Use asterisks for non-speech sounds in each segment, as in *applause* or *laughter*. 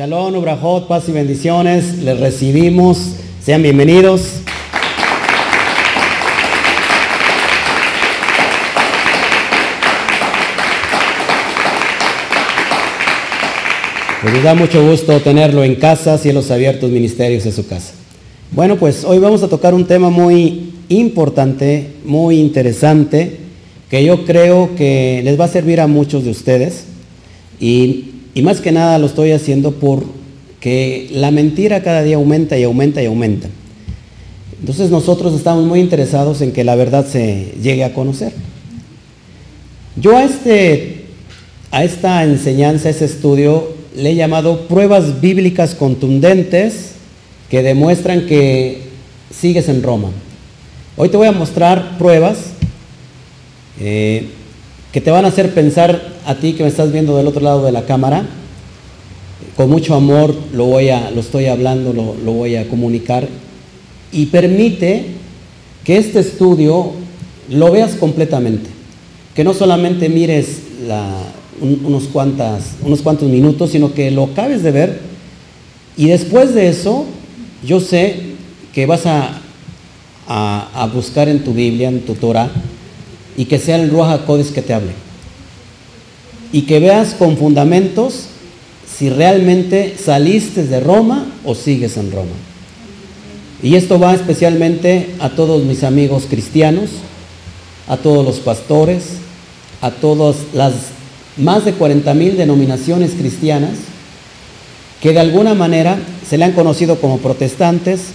Shalom, Ubrajot, paz y bendiciones. Les recibimos. Sean bienvenidos. Pues nos da mucho gusto tenerlo en casa, cielos abiertos, ministerios en su casa. Bueno, pues hoy vamos a tocar un tema muy importante, muy interesante, que yo creo que les va a servir a muchos de ustedes. Y, y más que nada lo estoy haciendo porque la mentira cada día aumenta y aumenta y aumenta. Entonces nosotros estamos muy interesados en que la verdad se llegue a conocer. Yo a, este, a esta enseñanza, a ese estudio, le he llamado pruebas bíblicas contundentes que demuestran que sigues en Roma. Hoy te voy a mostrar pruebas eh, que te van a hacer pensar a ti que me estás viendo del otro lado de la cámara. Con mucho amor lo, voy a, lo estoy hablando, lo, lo voy a comunicar. Y permite que este estudio lo veas completamente. Que no solamente mires unos, unos cuantos minutos, sino que lo acabes de ver. Y después de eso, yo sé que vas a, a buscar en tu Biblia, en tu Torah, y que sea el Ruach HaKodesh que te hable. Y que veas con fundamentos si realmente saliste de Roma o sigues en Roma. Y esto va especialmente a todos mis amigos cristianos, a todos los pastores, a todas las más de 40 mil denominaciones cristianas que de alguna manera se le han conocido como protestantes,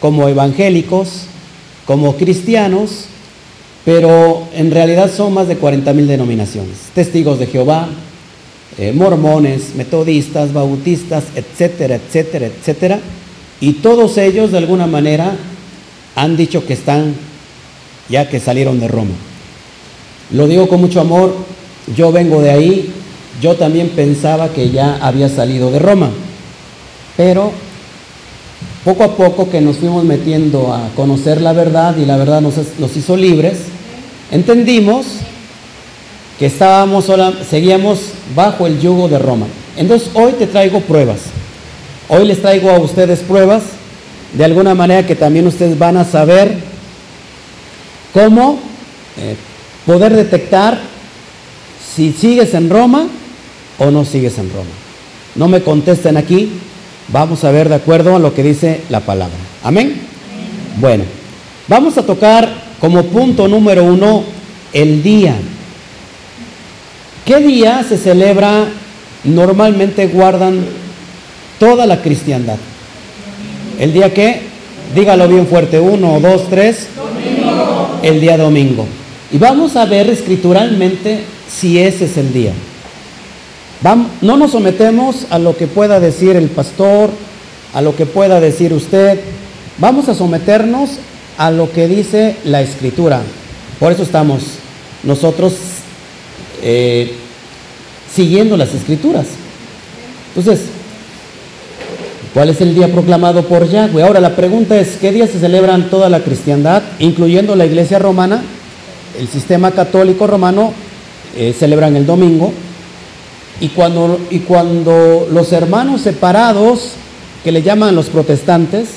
como evangélicos, como cristianos, pero en realidad son más de 40 mil denominaciones. Testigos de Jehová, eh, mormones, metodistas, bautistas, etcétera, etcétera, etcétera. Y todos ellos de alguna manera han dicho que están, ya que salieron de Roma. Lo digo con mucho amor, yo vengo de ahí, yo también pensaba que ya había salido de Roma, pero poco a poco que nos fuimos metiendo a conocer la verdad y la verdad nos, nos hizo libres, entendimos que estábamos sola, seguíamos bajo el yugo de Roma. Entonces hoy te traigo pruebas. Hoy les traigo a ustedes pruebas de alguna manera que también ustedes van a saber cómo eh, poder detectar si sigues en Roma o no sigues en Roma. No me contesten aquí, vamos a ver de acuerdo a lo que dice la palabra. Amén. Bueno, vamos a tocar como punto número uno el día. ¿Qué día se celebra? Normalmente guardan toda la cristiandad. ¿El día qué? Dígalo bien fuerte. Uno, dos, tres. Domingo. El día domingo. Y vamos a ver escrituralmente si ese es el día. Vamos, no nos sometemos a lo que pueda decir el pastor, a lo que pueda decir usted. Vamos a someternos a lo que dice la escritura. Por eso estamos nosotros eh, siguiendo las escrituras. Entonces, ¿cuál es el día proclamado por Yahweh? Ahora la pregunta es, ¿qué día se celebran toda la cristiandad, incluyendo la iglesia romana? El sistema católico romano eh, celebran el domingo. Y cuando, y cuando los hermanos separados, que le llaman los protestantes,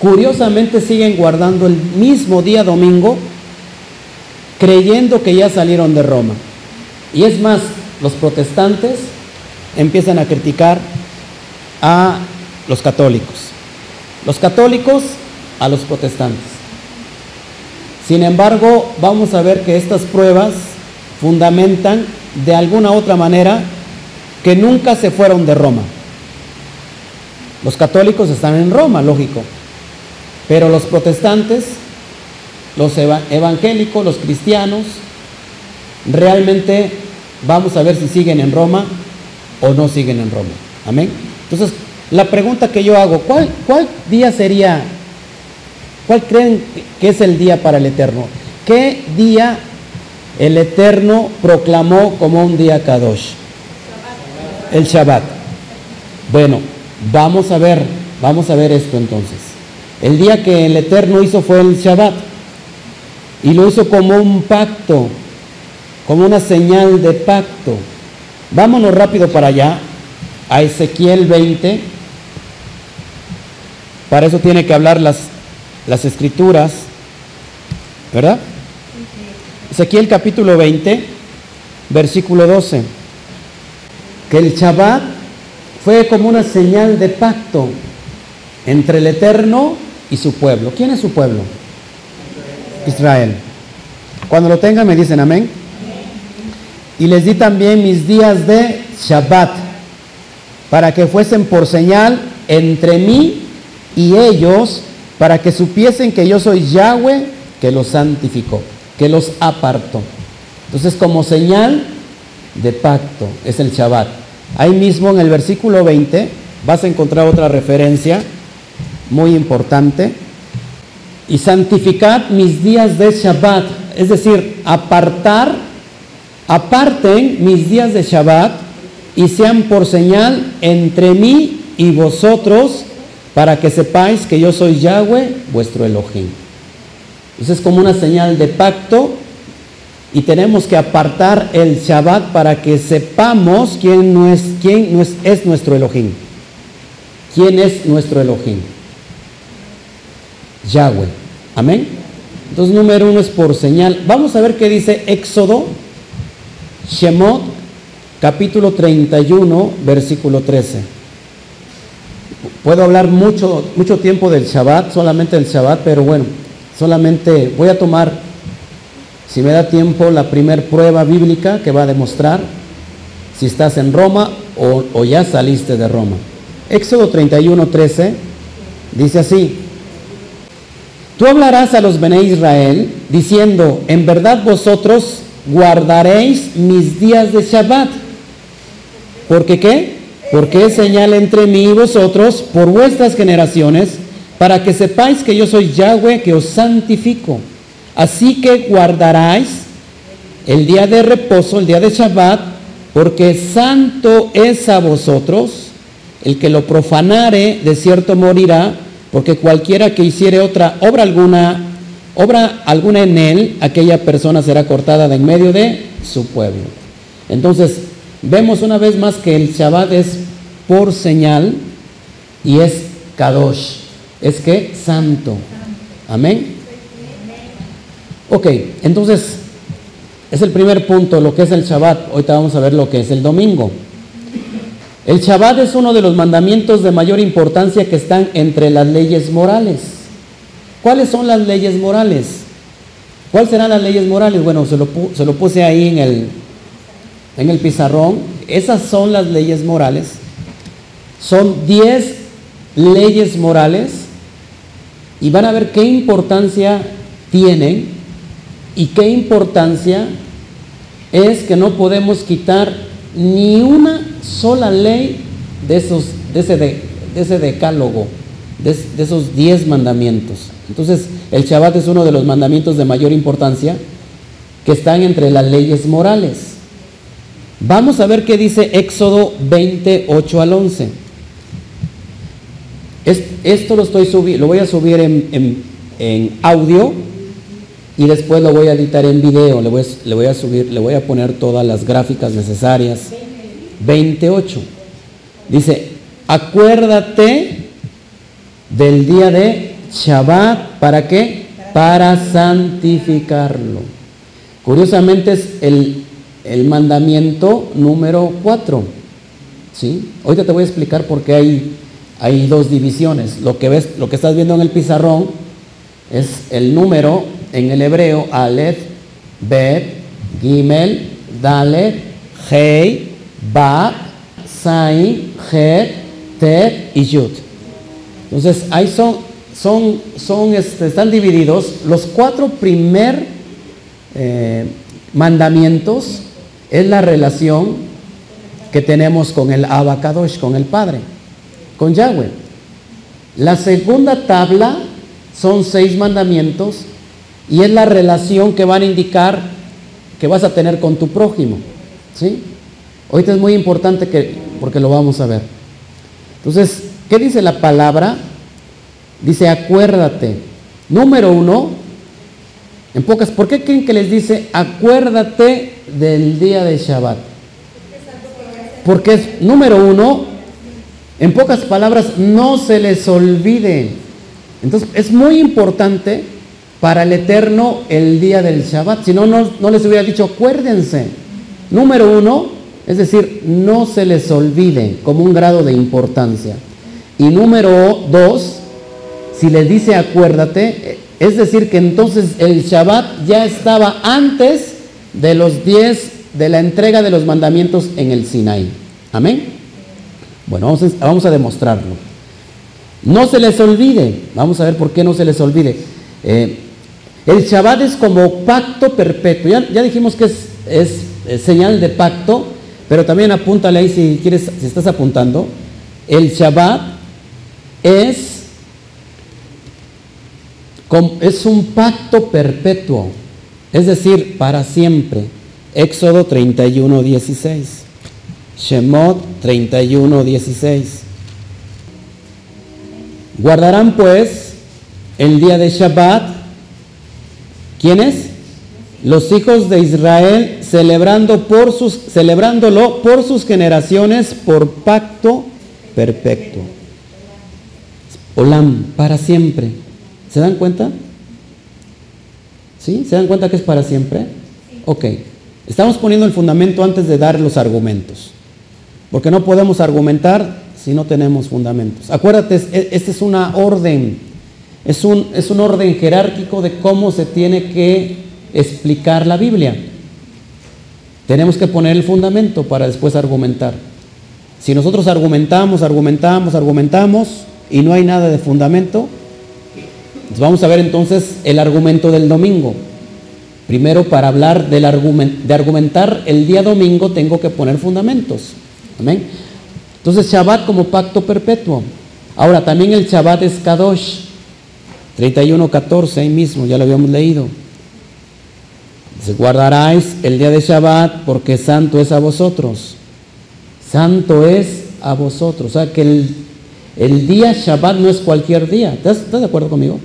curiosamente siguen guardando el mismo día domingo, creyendo que ya salieron de Roma. Y es más, los protestantes empiezan a criticar a los católicos. Los católicos a los protestantes. Sin embargo, vamos a ver que estas pruebas fundamentan de alguna otra manera que nunca se fueron de Roma. Los católicos están en Roma, lógico, pero los protestantes, los eva evangélicos, los cristianos, realmente vamos a ver si siguen en Roma o no siguen en Roma. Amén. Entonces, la pregunta que yo hago, ¿cuál, cuál día sería, cuál creen que es el día para el Eterno? ¿Qué día el Eterno proclamó como un día Kadosh. El Shabbat. Bueno, vamos a ver, vamos a ver esto entonces. El día que el Eterno hizo fue el Shabbat. Y lo hizo como un pacto, como una señal de pacto. Vámonos rápido para allá. a Ezequiel 20. Para eso tiene que hablar las, las escrituras, ¿verdad? Ezequiel capítulo 20, versículo 12. Que el Shabbat fue como una señal de pacto entre el Eterno y su pueblo. ¿Quién es su pueblo? Israel. Cuando lo tengan me dicen amén. Y les di también mis días de Shabbat para que fuesen por señal entre mí y ellos, para que supiesen que yo soy Yahweh que los santificó, que los apartó. Entonces como señal de pacto es el Shabbat. Ahí mismo en el versículo 20 vas a encontrar otra referencia muy importante. Y santificad mis días de Shabbat, es decir, apartar, aparten mis días de Shabbat y sean por señal entre mí y vosotros para que sepáis que yo soy Yahweh, vuestro Elohim. Entonces es como una señal de pacto y tenemos que apartar el Shabbat para que sepamos quién, no es, quién no es, es nuestro Elohim. ¿Quién es nuestro Elohim? Yahweh. Amén. Entonces, número uno es por señal. Vamos a ver qué dice Éxodo, Shemot, capítulo 31, versículo 13. Puedo hablar mucho, mucho tiempo del Shabbat, solamente del Shabbat, pero bueno, solamente voy a tomar, si me da tiempo, la primer prueba bíblica que va a demostrar si estás en Roma o, o ya saliste de Roma. Éxodo 31, 13 dice así. Tú hablarás a los Bene Israel diciendo, en verdad vosotros guardaréis mis días de Shabbat. ¿Porque qué? Porque es señal entre mí y vosotros por vuestras generaciones, para que sepáis que yo soy Yahweh que os santifico. Así que guardaráis el día de reposo, el día de Shabbat, porque santo es a vosotros. El que lo profanare, de cierto morirá porque cualquiera que hiciere otra obra alguna, obra alguna en él, aquella persona será cortada de en medio de su pueblo. Entonces, vemos una vez más que el Shabbat es por señal y es Kadosh, es que santo. Amén. Ok, entonces, es el primer punto, lo que es el Shabbat. Ahorita vamos a ver lo que es el domingo. El Shabbat es uno de los mandamientos de mayor importancia que están entre las leyes morales. ¿Cuáles son las leyes morales? ¿Cuáles serán las leyes morales? Bueno, se lo, se lo puse ahí en el, en el pizarrón. Esas son las leyes morales. Son 10 leyes morales y van a ver qué importancia tienen y qué importancia es que no podemos quitar ni una sola ley de, esos, de, ese, de, ese decálogo, de, esos diez mandamientos. Entonces, el Shabbat es uno de los mandamientos de mayor importancia que están entre las leyes morales. Vamos a ver qué dice Éxodo 28 al 11. Esto lo, estoy subi lo voy a subir en, en, en, audio y después lo voy a editar en video. Le voy, le voy a subir, le voy a poner todas las gráficas necesarias. 28. Dice, acuérdate del día de Shabbat, ¿para qué? Para santificarlo. Curiosamente es el, el mandamiento número 4. ¿sí? Ahorita te voy a explicar por qué hay, hay dos divisiones. Lo que, ves, lo que estás viendo en el pizarrón es el número en el hebreo Aleph, Bet, Gimel, Dalet, Hei, Ba, Sai, Het, Tet y Yud. Entonces, ahí son, son, son este, están divididos. Los cuatro primer eh, mandamientos es la relación que tenemos con el Abacadosh, con el Padre, con Yahweh. La segunda tabla son seis mandamientos y es la relación que van a indicar que vas a tener con tu prójimo. ¿Sí? Ahorita es muy importante que, porque lo vamos a ver. Entonces, ¿qué dice la palabra? Dice, acuérdate. Número uno, en pocas, ¿por qué creen que les dice, acuérdate del día de Shabbat? Porque es, número uno, En pocas palabras, no se les olvide. Entonces, es muy importante para el Eterno el día del Shabbat. Si no, no, les hubiera dicho, acuérdense. Número uno, es decir, no se les olvide como un grado de importancia. Y número dos, si les dice acuérdate, es decir, que entonces el Shabbat ya estaba antes de los diez, de la entrega de los mandamientos en el Sinaí. Amén. Bueno, vamos a, demostrarlo. No se les olvide, vamos a ver por qué no se les olvide. Eh, el Shabbat es como pacto perpetuo. Ya, dijimos que es, señal de pacto, pero también apúntale ahí si quieres, si estás apuntando. El Shabbat es, es un pacto perpetuo, es decir, para siempre. Éxodo 31, 16. Shemot 31, 16. Guardarán pues el día de Shabbat ¿Quiénes? Los hijos de Israel celebrando por sus, celebrándolo por sus generaciones por pacto perfecto. Olam, para siempre. ¿Se dan cuenta? ¿Sí? ¿Se dan cuenta que es para siempre? Ok. Estamos poniendo el fundamento antes de dar los argumentos. Porque no podemos argumentar si no tenemos fundamentos. Acuérdate, esta es una orden es un, es un orden jerárquico de cómo se tiene que explicar la Biblia. Tenemos que poner el fundamento para después argumentar. Si nosotros argumentamos, argumentamos, argumentamos y no hay nada de fundamento, pues vamos a ver entonces el argumento del domingo. Primero, para hablar de argumentar el día domingo, tengo que poner fundamentos. Amén. Entonces, Shabbat como pacto perpetuo. Ahora, también el Shabbat es Kadosh. 31.14, ahí mismo, ya lo habíamos leído. Dice, guardaráis el día de Shabbat porque santo es a vosotros. Santo es a vosotros. O sea que el, día Shabbat no es cualquier día. ¿Estás, de acuerdo conmigo?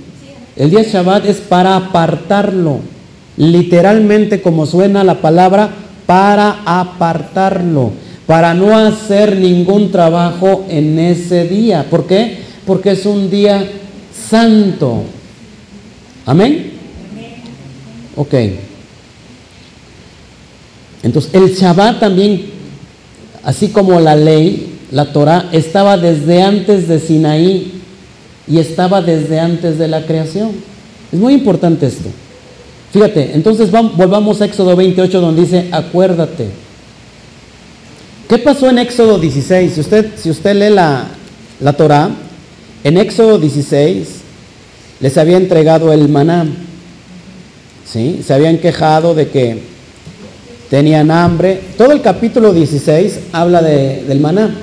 El día Shabbat es para apartarlo. Literalmente como suena la palabra, para apartarlo. Para no hacer ningún trabajo en ese día. ¿Por qué? Porque es un día santo. Amén. Ok. Entonces, el Shabbat también, así como la ley, la Torah, estaba desde antes de Sinaí y estaba desde antes de la creación. Es muy importante esto. Fíjate, entonces vamos, volvamos a Éxodo 28 donde dice, acuérdate. ¿Qué pasó en Éxodo 16? Si usted, si usted lee la, la Torah, en Éxodo 16 les había entregado el maná. ¿sí? Se habían quejado de que tenían hambre. Todo el capítulo 16 habla del maná.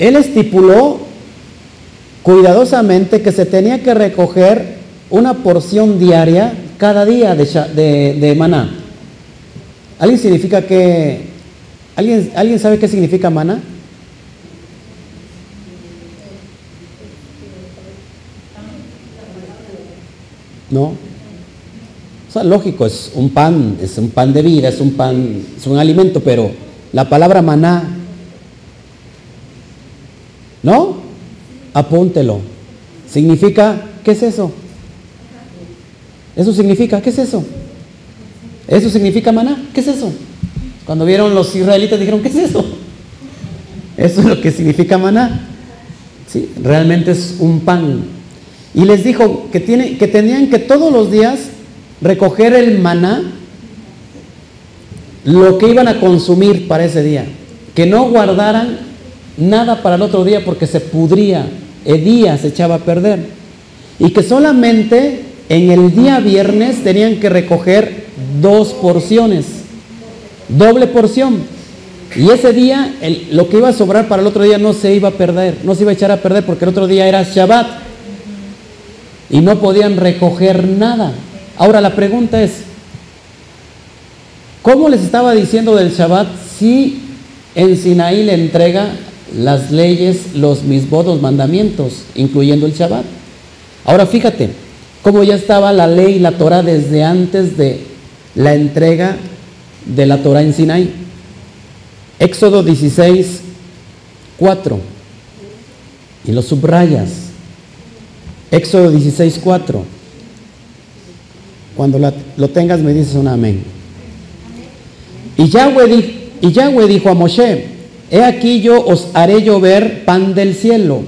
Él estipuló cuidadosamente que se tenía que recoger una porción diaria cada día de, de, maná. ¿Alguien significa que... ¿alguien, ¿Alguien sabe qué significa maná? ¿no? Sea, lógico, es un pan, es un pan de vida, es un pan, es un alimento, pero la palabra maná, ¿no? Apúntelo. Significa, ¿qué es eso? Eso significa, ¿qué es eso? Eso significa maná, ¿qué es eso? Cuando vieron los israelitas dijeron, ¿qué es eso? Eso es lo que significa maná. Sí, realmente es un pan, y les dijo que, tiene, que tenían que todos los días recoger el maná, lo que iban a consumir para ese día. Que no guardaran nada para el otro día porque se pudría, el día se echaba a perder. Y que solamente en el día viernes tenían que recoger dos porciones, doble porción. Y ese día lo que iba a sobrar para el otro día no se iba a perder, no se iba a echar a perder porque el otro día era Shabbat y no podían recoger nada. Ahora la pregunta es, ¿cómo les estaba diciendo del Shabbat si en Sinaí le entrega las leyes, los mismos mandamientos, incluyendo el Shabbat? Ahora fíjate, cómo ya estaba la ley, la Torah desde antes de la entrega de la Torah en Sinaí. Éxodo 16, 4 y lo subrayas. Éxodo 16, 4. Cuando lo tengas me dices un amén. Y Yahweh, dijo a Moshe, he aquí yo os haré llover pan del cielo.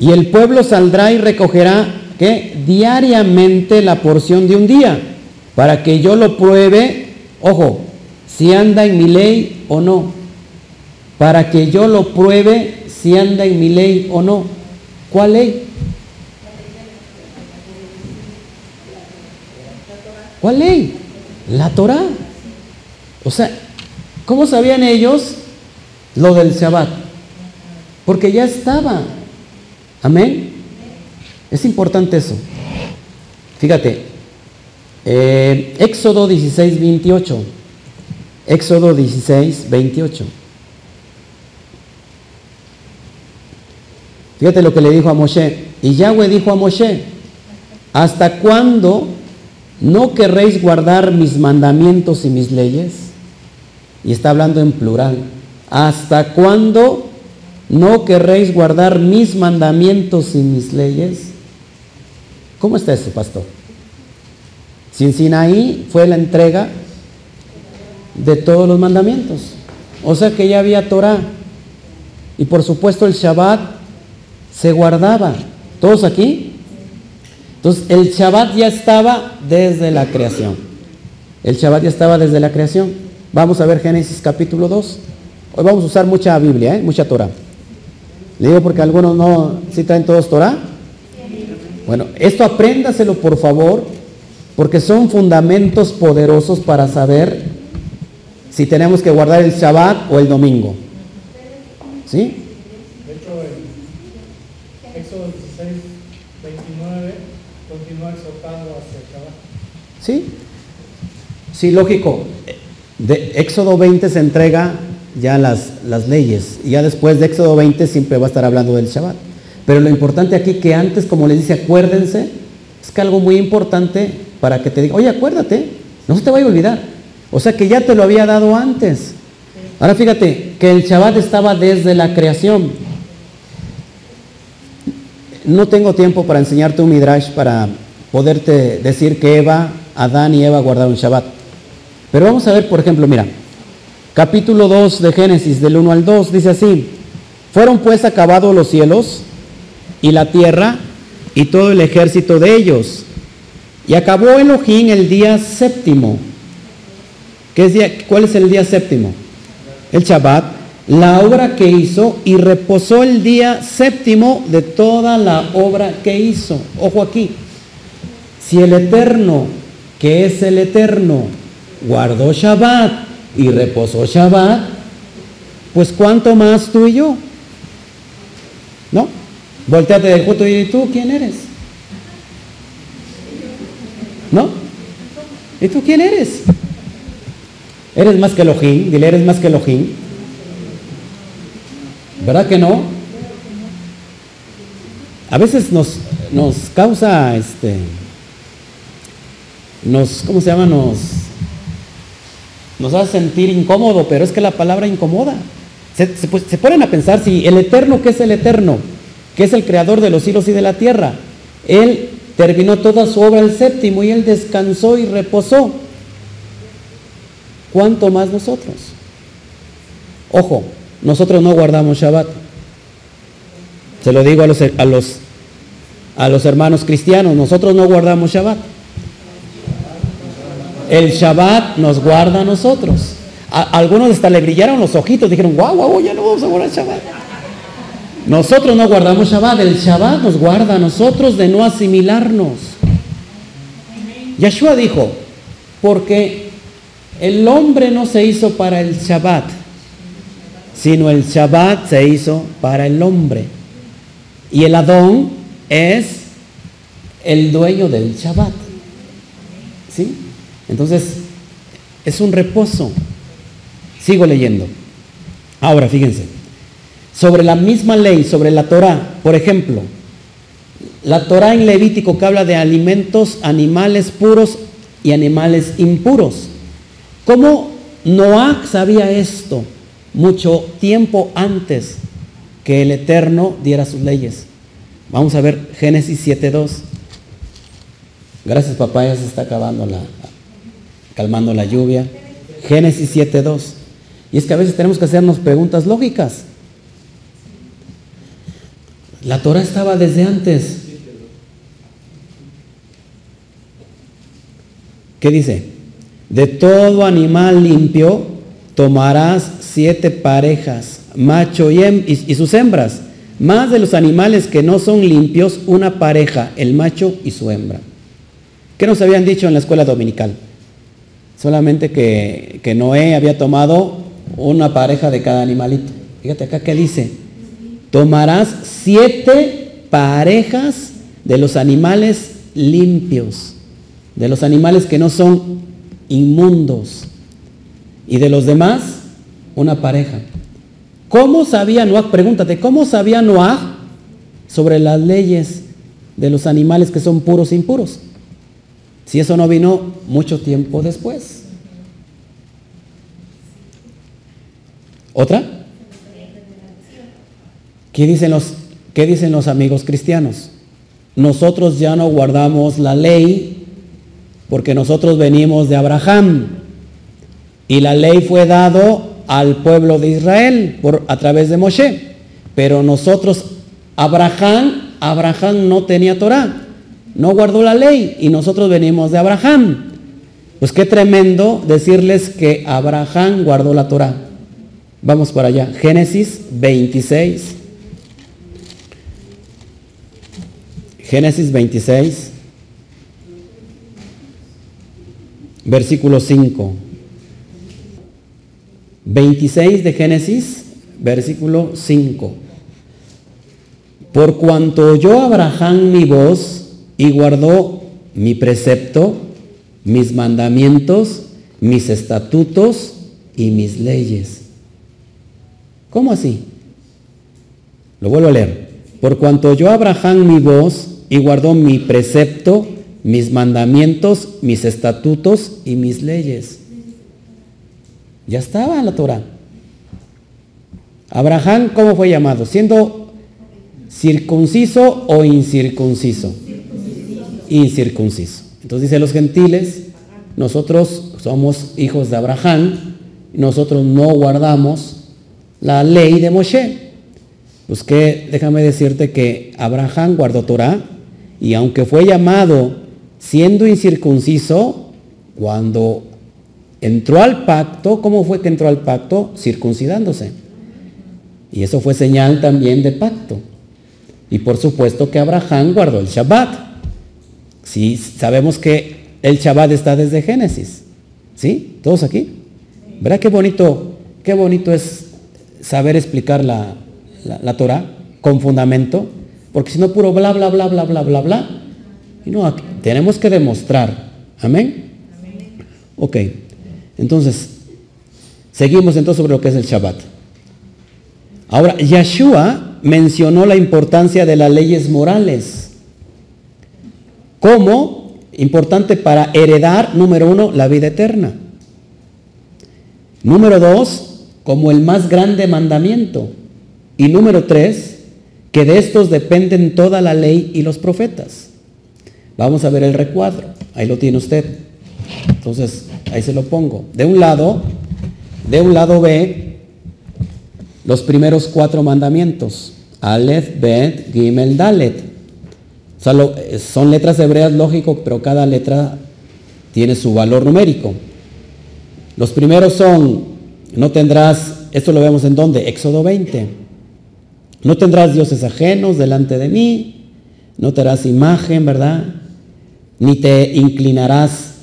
Y el pueblo saldrá y recogerá que diariamente la porción de un día, para que yo lo pruebe, ojo, si anda en mi ley o no, para que yo lo pruebe si anda en mi ley o no. ¿Cuál ley? ¿Cuál ley? La Torah. O sea, ¿cómo sabían ellos lo del Shabbat? Porque ya estaba. Amén. Es importante eso. Fíjate, eh, Éxodo 16, 28. Éxodo 16, 28. Fíjate lo que le dijo a Moshe. Y Yahweh dijo a Moshe, ¿hasta cuándo no querréis guardar mis mandamientos y mis leyes? Y está hablando en plural. ¿Hasta cuándo no querréis guardar mis mandamientos y mis leyes? ¿Cómo está eso, pastor? Sin Sinaí fue la entrega de todos los mandamientos. O sea que ya había Torah. Y por supuesto el Shabbat se guardaba. ¿Todos aquí? Entonces el Shabbat ya estaba desde la creación. El Shabbat ya estaba desde la creación. Vamos a ver Génesis capítulo 2. Hoy vamos a usar mucha Biblia, ¿eh? mucha Torah. Le digo porque algunos no, si traen todos Torah. Bueno, esto apréndaselo por favor, porque son fundamentos poderosos para saber si tenemos que guardar el Shabbat o el domingo. ¿Sí? De hecho, en Éxodo 16, 29 continúa exhortando hacia el Shabbat. ¿Sí? Sí, lógico. De Éxodo 20 se entrega ya las, las leyes. Y ya después de Éxodo 20 siempre va a estar hablando del Shabbat. Pero lo importante aquí que antes, como les dice, acuérdense, es que algo muy importante para que te diga, oye, acuérdate, no se te vaya a olvidar. O sea que ya te lo había dado antes. Ahora fíjate que el Shabbat estaba desde la creación. No tengo tiempo para enseñarte un midrash para poderte decir que Eva, Adán y Eva guardaron Shabbat. Pero vamos a ver, por ejemplo, mira, capítulo 2 de Génesis, del 1 al 2, dice así, fueron pues acabados los cielos y la tierra y todo el ejército de ellos. Y acabó Elohim el día séptimo ¿Cuál es el día séptimo? El Shabbat. La obra que hizo y reposó el día séptimo de toda la obra que hizo. Ojo aquí. Si el Eterno, que es el Eterno, guardó Shabbat y reposó Shabbat, pues cuánto más tú y yo. ¿No? Volteate del junto y tú quién eres. ¿No? ¿Y tú quién eres? ¿Eres más que Elohim? Dile, ¿eres más que Elohim? ¿Verdad que no? A veces nos, nos causa, este, nos, ¿cómo se llama? Nos, nos hace sentir incómodo, pero es que la palabra incomoda. Se, se, ponen a pensar si el Eterno, ¿qué es el Eterno? que es el creador de los cielos y de la tierra? Él terminó toda su obra el séptimo y él descansó y reposó. ¿cuánto más nosotros? Ojo, nosotros no guardamos Shabbat. Se lo digo a los, a los, a los hermanos cristianos, nosotros no guardamos Shabbat. El Shabbat nos guarda a nosotros. algunos hasta le brillaron los ojitos, dijeron, guau, guau, ya no vamos a guardar Shabbat. Nosotros no guardamos Shabbat, el Shabbat nos guarda a nosotros de no asimilarnos. Yeshua dijo, porque el hombre no se hizo para el Shabbat, sino el Shabbat se hizo para el hombre. Y el Adón es el dueño del Shabbat. ¿Sí? Entonces, es un reposo. Sigo leyendo. Ahora, fíjense. Sobre la misma ley, sobre la Torah, por ejemplo, la Torah en Levítico que habla de alimentos, animales puros y animales impuros. ¿Cómo Noah sabía esto? mucho tiempo antes que el Eterno diera sus leyes. Vamos a ver Génesis 7.2. Gracias papá, ya se está acabando la, calmando la lluvia. Génesis 7.2. Y es que a veces tenemos que hacernos preguntas lógicas. La Torah estaba desde antes. ¿Qué dice? De todo animal limpio tomarás siete parejas, macho y, y, sus hembras. Más de los animales que no son limpios, una pareja, el macho y su hembra. ¿Qué nos habían dicho en la escuela dominical? Solamente que, que Noé había tomado una pareja de cada animalito. Fíjate acá que dice, tomarás siete parejas de los animales limpios, de los animales que no son inmundos, y de los demás, una pareja. ¿Cómo sabía Noah? Pregúntate, ¿cómo sabía Noah sobre las leyes de los animales que son puros e impuros? Si eso no vino mucho tiempo después. ¿Otra? ¿Qué dicen los, qué dicen los amigos cristianos? Nosotros ya no guardamos la ley porque nosotros venimos de Abraham y la ley fue dado al pueblo de Israel por, a través de Moshe. Pero nosotros, Abraham, Abraham no tenía Torah no guardó la ley y nosotros venimos de Abraham. Pues qué tremendo decirles que Abraham guardó la Torah. Vamos para allá. Génesis 26. Génesis 26. Versículo 5. 26 de Génesis, versículo 5. Por cuanto oyó Abraham mi voz, y guardó mi precepto, mis mandamientos, mis estatutos y mis leyes. ¿Cómo así? Lo vuelvo a leer. Por cuanto yo Abraham mi voz y guardó mi precepto, mis mandamientos, mis estatutos y mis leyes. Ya estaba en la Torah. Abraham, ¿cómo fue llamado? ¿Siendo circunciso o incircunciso? Incircunciso. Entonces dice los gentiles, nosotros somos hijos de Abraham, nosotros no guardamos la ley de Moshe. Pues que déjame decirte que Abraham guardó Torah y aunque fue llamado siendo incircunciso, cuando entró al pacto, ¿cómo fue que entró al pacto? Circuncidándose. Y eso fue señal también de pacto. Y por supuesto que Abraham guardó el Shabbat. Sí, sabemos que el Shabbat está desde Génesis. ¿Sí? ¿Todos aquí? ¿Verdad qué bonito, qué bonito es saber explicar la, la, Torah con fundamento? Porque si no, puro bla, bla, bla, bla, bla, bla, bla. Y no, tenemos que demostrar. Amén. Ok. Entonces, seguimos entonces sobre lo que es el Shabbat. Ahora, Yeshua mencionó la importancia de las leyes morales como importante para heredar, número uno, la vida eterna. Número dos, como el más grande mandamiento. Y número tres, que de estos dependen toda la ley y los profetas. Vamos a ver el recuadro. Ahí lo tiene usted. Entonces, ahí se lo pongo. De un lado, de un lado ve los primeros cuatro mandamientos. Aleph, Bet, Gimel, Dalet. Eh, son letras hebreas, lógico, pero cada letra tiene su valor numérico. Los primeros son, no tendrás, esto lo vemos en donde, Éxodo 20. No tendrás dioses ajenos delante de mí, no te harás imagen, ¿verdad? Ni te inclinarás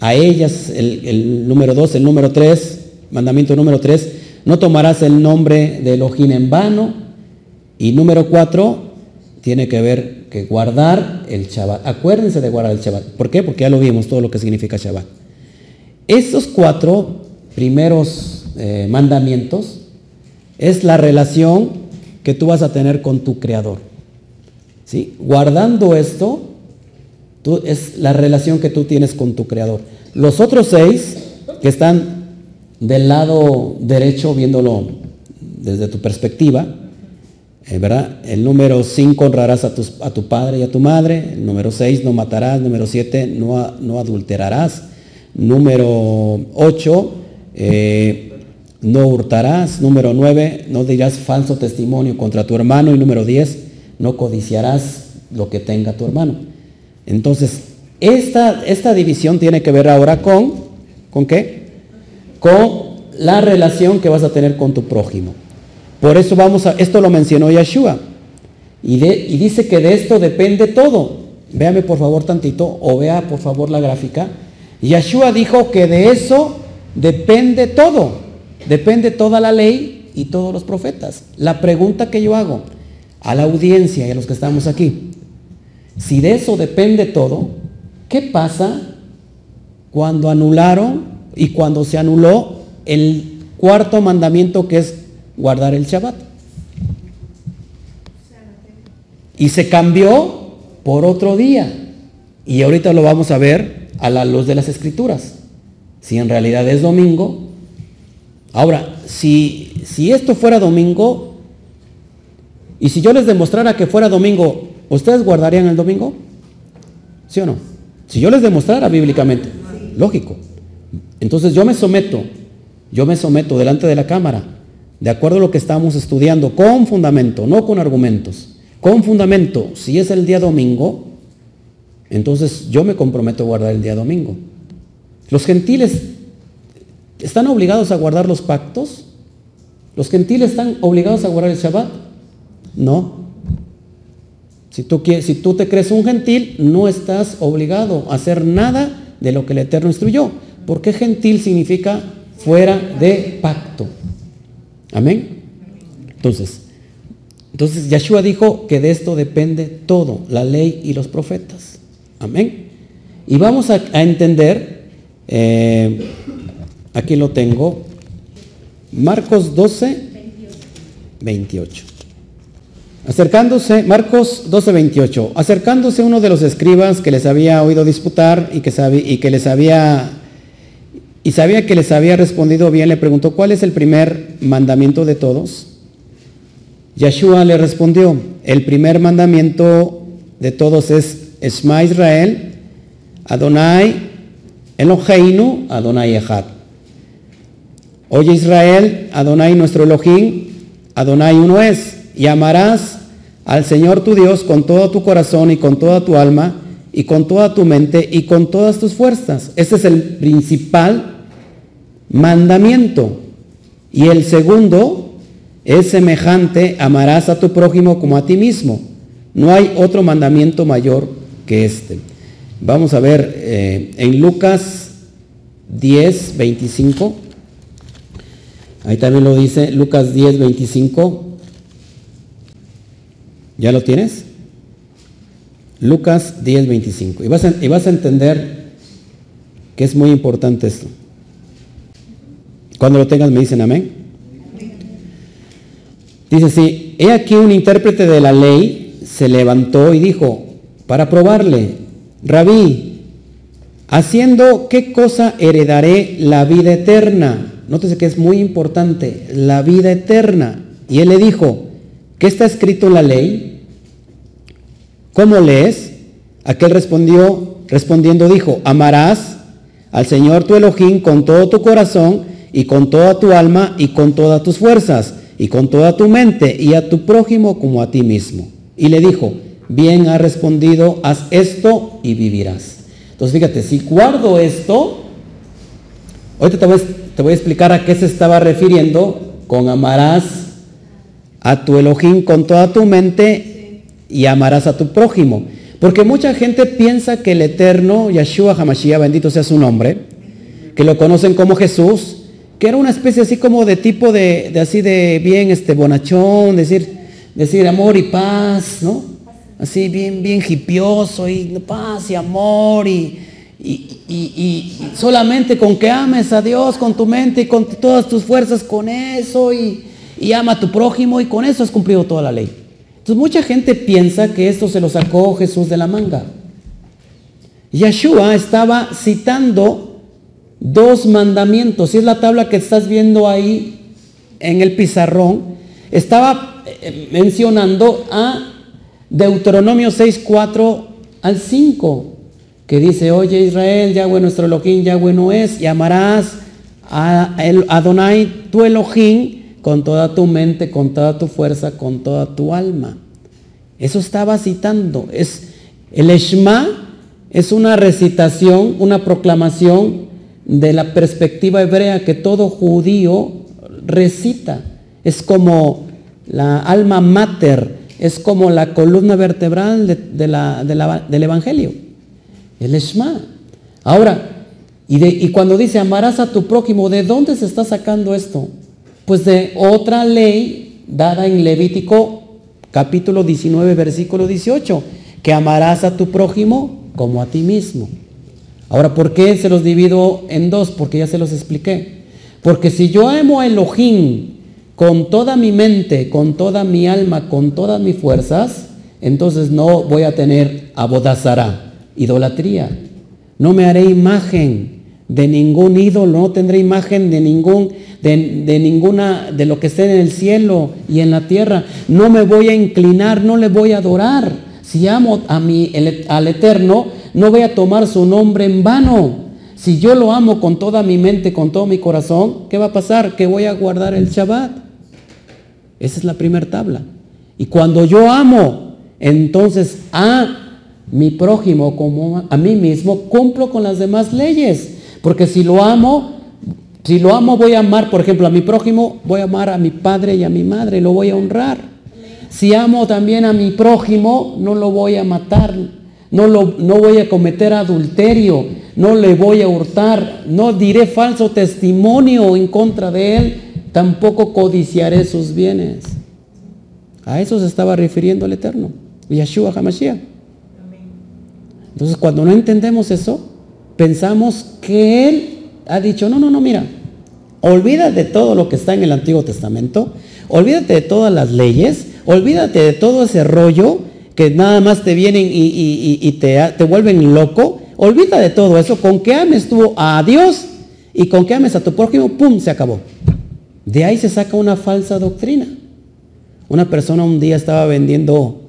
a ellas, el, el número 2, el número 3, mandamiento número 3, no tomarás el nombre de Elohim en vano. Y número 4, tiene que ver que guardar el Shabbat. Acuérdense de guardar el Shabbat. ¿Por qué? Porque ya lo vimos todo lo que significa Shabbat. Estos cuatro primeros eh, mandamientos es la relación que tú vas a tener con tu Creador. ¿Sí? Guardando esto, es la relación que tú tienes con tu Creador. Los otros seis que están del lado derecho, viéndolo desde tu perspectiva, ¿verdad? El número 5, honrarás a, a, tu padre y a tu madre. El número 6, no matarás. Número 7, no, no, adulterarás. Número 8, eh, no hurtarás. Número 9, no dirás falso testimonio contra tu hermano. Y número 10, no codiciarás lo que tenga tu hermano. Entonces, esta, esta división tiene que ver ahora con, ¿con qué? Con la relación que vas a tener con tu prójimo. Por eso vamos a, esto lo mencionó Yeshua. Y, dice que de esto depende todo. Véame por favor tantito, o vea por favor la gráfica. Yeshua dijo que de eso depende todo. Depende toda la ley y todos los profetas. La pregunta que yo hago a la audiencia y a los que estamos aquí, si de eso depende todo, ¿qué pasa cuando anularon y cuando se anuló el cuarto mandamiento que es guardar el Shabbat? Y se cambió por otro día. Y ahorita lo vamos a ver a la luz de las escrituras. Si en realidad es domingo. Ahora, si, si esto fuera domingo, y si yo les demostrara que fuera domingo, ¿ustedes guardarían el domingo? ¿Sí o no? Si yo les demostrara bíblicamente, lógico. Entonces yo me someto, yo me someto delante de la cámara, de acuerdo a lo que estamos estudiando, con fundamento, no con argumentos. Con fundamento, si es el día domingo, entonces yo me comprometo a guardar el día domingo. Los gentiles están obligados a guardar los pactos. Los gentiles están obligados a guardar el Shabbat. No. Si tú, si tú te crees un gentil, no estás obligado a hacer nada de lo que el Eterno instruyó. Porque gentil significa fuera de pacto. Amén. Entonces, entonces Yeshua dijo que de esto depende todo, la ley y los profetas. Amén. Y vamos a, entender, eh, aquí lo tengo, Marcos 12, 28. Acercándose, Marcos 12, 28, acercándose uno de los escribas que les había oído disputar y que, y que les había y sabía que les había respondido bien, le preguntó, ¿cuál es el primer mandamiento de todos? Yeshua le respondió, el primer mandamiento de todos es Esma Israel, Adonai Eloheinu, Adonai Echad. Oye Israel, Adonai nuestro Elohim, Adonai uno es, y amarás al Señor tu Dios con todo tu corazón y con toda tu alma y con toda tu mente y con todas tus fuerzas. Este es el principal mandamiento. Y el segundo es semejante, amarás a tu prójimo como a ti mismo. No hay otro mandamiento mayor que este. Vamos a ver eh, en Lucas 10, 25. Ahí también lo dice Lucas 10, 25. ¿Ya lo tienes? Lucas 10, 25. Y vas, a, y vas a entender que es muy importante esto. Cuando lo tengas me dicen amén. Dice sí, he aquí un intérprete de la ley se levantó y dijo, para probarle, rabí, haciendo qué cosa heredaré la vida eterna. Nótese que es muy importante, la vida eterna. Y él le dijo, ¿qué está escrito en la ley? ¿Cómo lees? Aquel respondió, respondiendo dijo, amarás al Señor tu Elohim con todo tu corazón y con toda tu alma y con todas tus fuerzas y con toda tu mente y a tu prójimo como a ti mismo. Y le dijo, bien ha respondido, haz esto y vivirás. Entonces fíjate, si guardo esto, ahorita te voy, te voy a explicar a qué se estaba refiriendo con amarás a tu Elohim con toda tu mente y amarás a tu prójimo. Porque mucha gente piensa que el eterno Yeshua Hamashiach, bendito sea su nombre, que lo conocen como Jesús, que era una especie así como de tipo de, así de bien este bonachón, decir, decir amor y paz, ¿no? Así bien, bien hipioso y paz y amor y, y, solamente con que ames a Dios con tu mente y con todas tus fuerzas, con eso y, y ama a tu prójimo y con eso has cumplido toda la ley. Entonces mucha gente piensa que esto se lo sacó Jesús de la manga. Yeshua estaba citando dos mandamientos. Si es la tabla que estás viendo ahí en el pizarrón, estaba eh, mencionando a Deuteronomio 6, 4 al 5, que dice, oye Israel, Yahweh nuestro Elohim, Yahweh no es, y amarás a Adonai tu Elohim con toda tu mente, con toda tu fuerza, con toda tu alma. Eso estaba citando. Es, el Eshma es una recitación, una proclamación de la perspectiva hebrea que todo judío recita. Es como la alma mater, es como la columna vertebral del Evangelio. El Eshma. Ahora, y, y cuando dice amarás a tu prójimo, ¿de dónde se está sacando esto? Pues de otra ley dada en Levítico capítulo 19, versículo 18, que amarás a tu prójimo como a ti mismo. Ahora, ¿por qué se los divido en dos? Porque ya se los expliqué. Porque si yo amo a Elohim con toda mi mente, con toda mi alma, con todas mis fuerzas, entonces no voy a tener abodazara, idolatría. No me haré imagen de ningún ídolo, no tendré imagen de ningún de, ninguna de lo que esté en el cielo y en la tierra. No me voy a inclinar, no le voy a adorar. Si amo a mi, al Eterno, no voy a tomar su nombre en vano. Si yo lo amo con toda mi mente, con todo mi corazón, ¿qué va a pasar? Que voy a guardar el Shabbat. Esa es la primera tabla. Y cuando yo amo, entonces a mi prójimo como a mí mismo, cumplo con las demás leyes. Porque si lo amo, si lo amo, voy a amar, por ejemplo, a mi prójimo, voy a amar a mi padre y a mi madre, lo voy a honrar. Si amo también a mi prójimo, no lo voy a matar, no, lo, no voy a cometer adulterio, no le voy a hurtar, no diré falso testimonio en contra de él, tampoco codiciaré sus bienes. A eso se estaba refiriendo el Eterno, Yeshua HaMashiach. Entonces, cuando no entendemos eso, pensamos que Él ha dicho, no, no, no, mira, olvídate de todo lo que está en el Antiguo Testamento, olvídate de todas las leyes, olvídate de todo ese rollo que nada más te vienen y, te, te, vuelven loco, olvídate de todo eso, con que ames tú a Dios y con que ames a tu prójimo, ¡pum!, se acabó. De ahí se saca una falsa doctrina. Una persona un día estaba vendiendo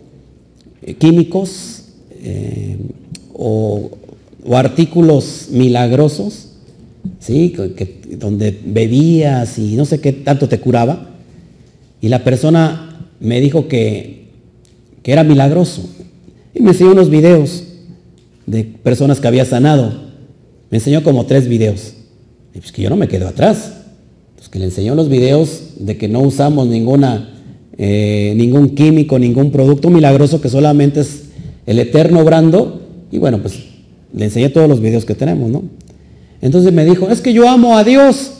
eh, químicos eh, o artículos milagrosos ¿sí? donde bebías y no sé qué tanto te curaba. Y la persona me dijo que, que era milagroso. Y me enseñó unos videos de personas que había sanado. Me enseñó como tres videos. Y pues que yo no me quedo atrás. Pues que le enseñó los videos de que no usamos ninguna, eh, ningún químico, ningún producto milagroso, que solamente es el eterno obrando. Y bueno, pues le enseñé todos los videos que tenemos, ¿no? Entonces me dijo, es que yo amo a Dios.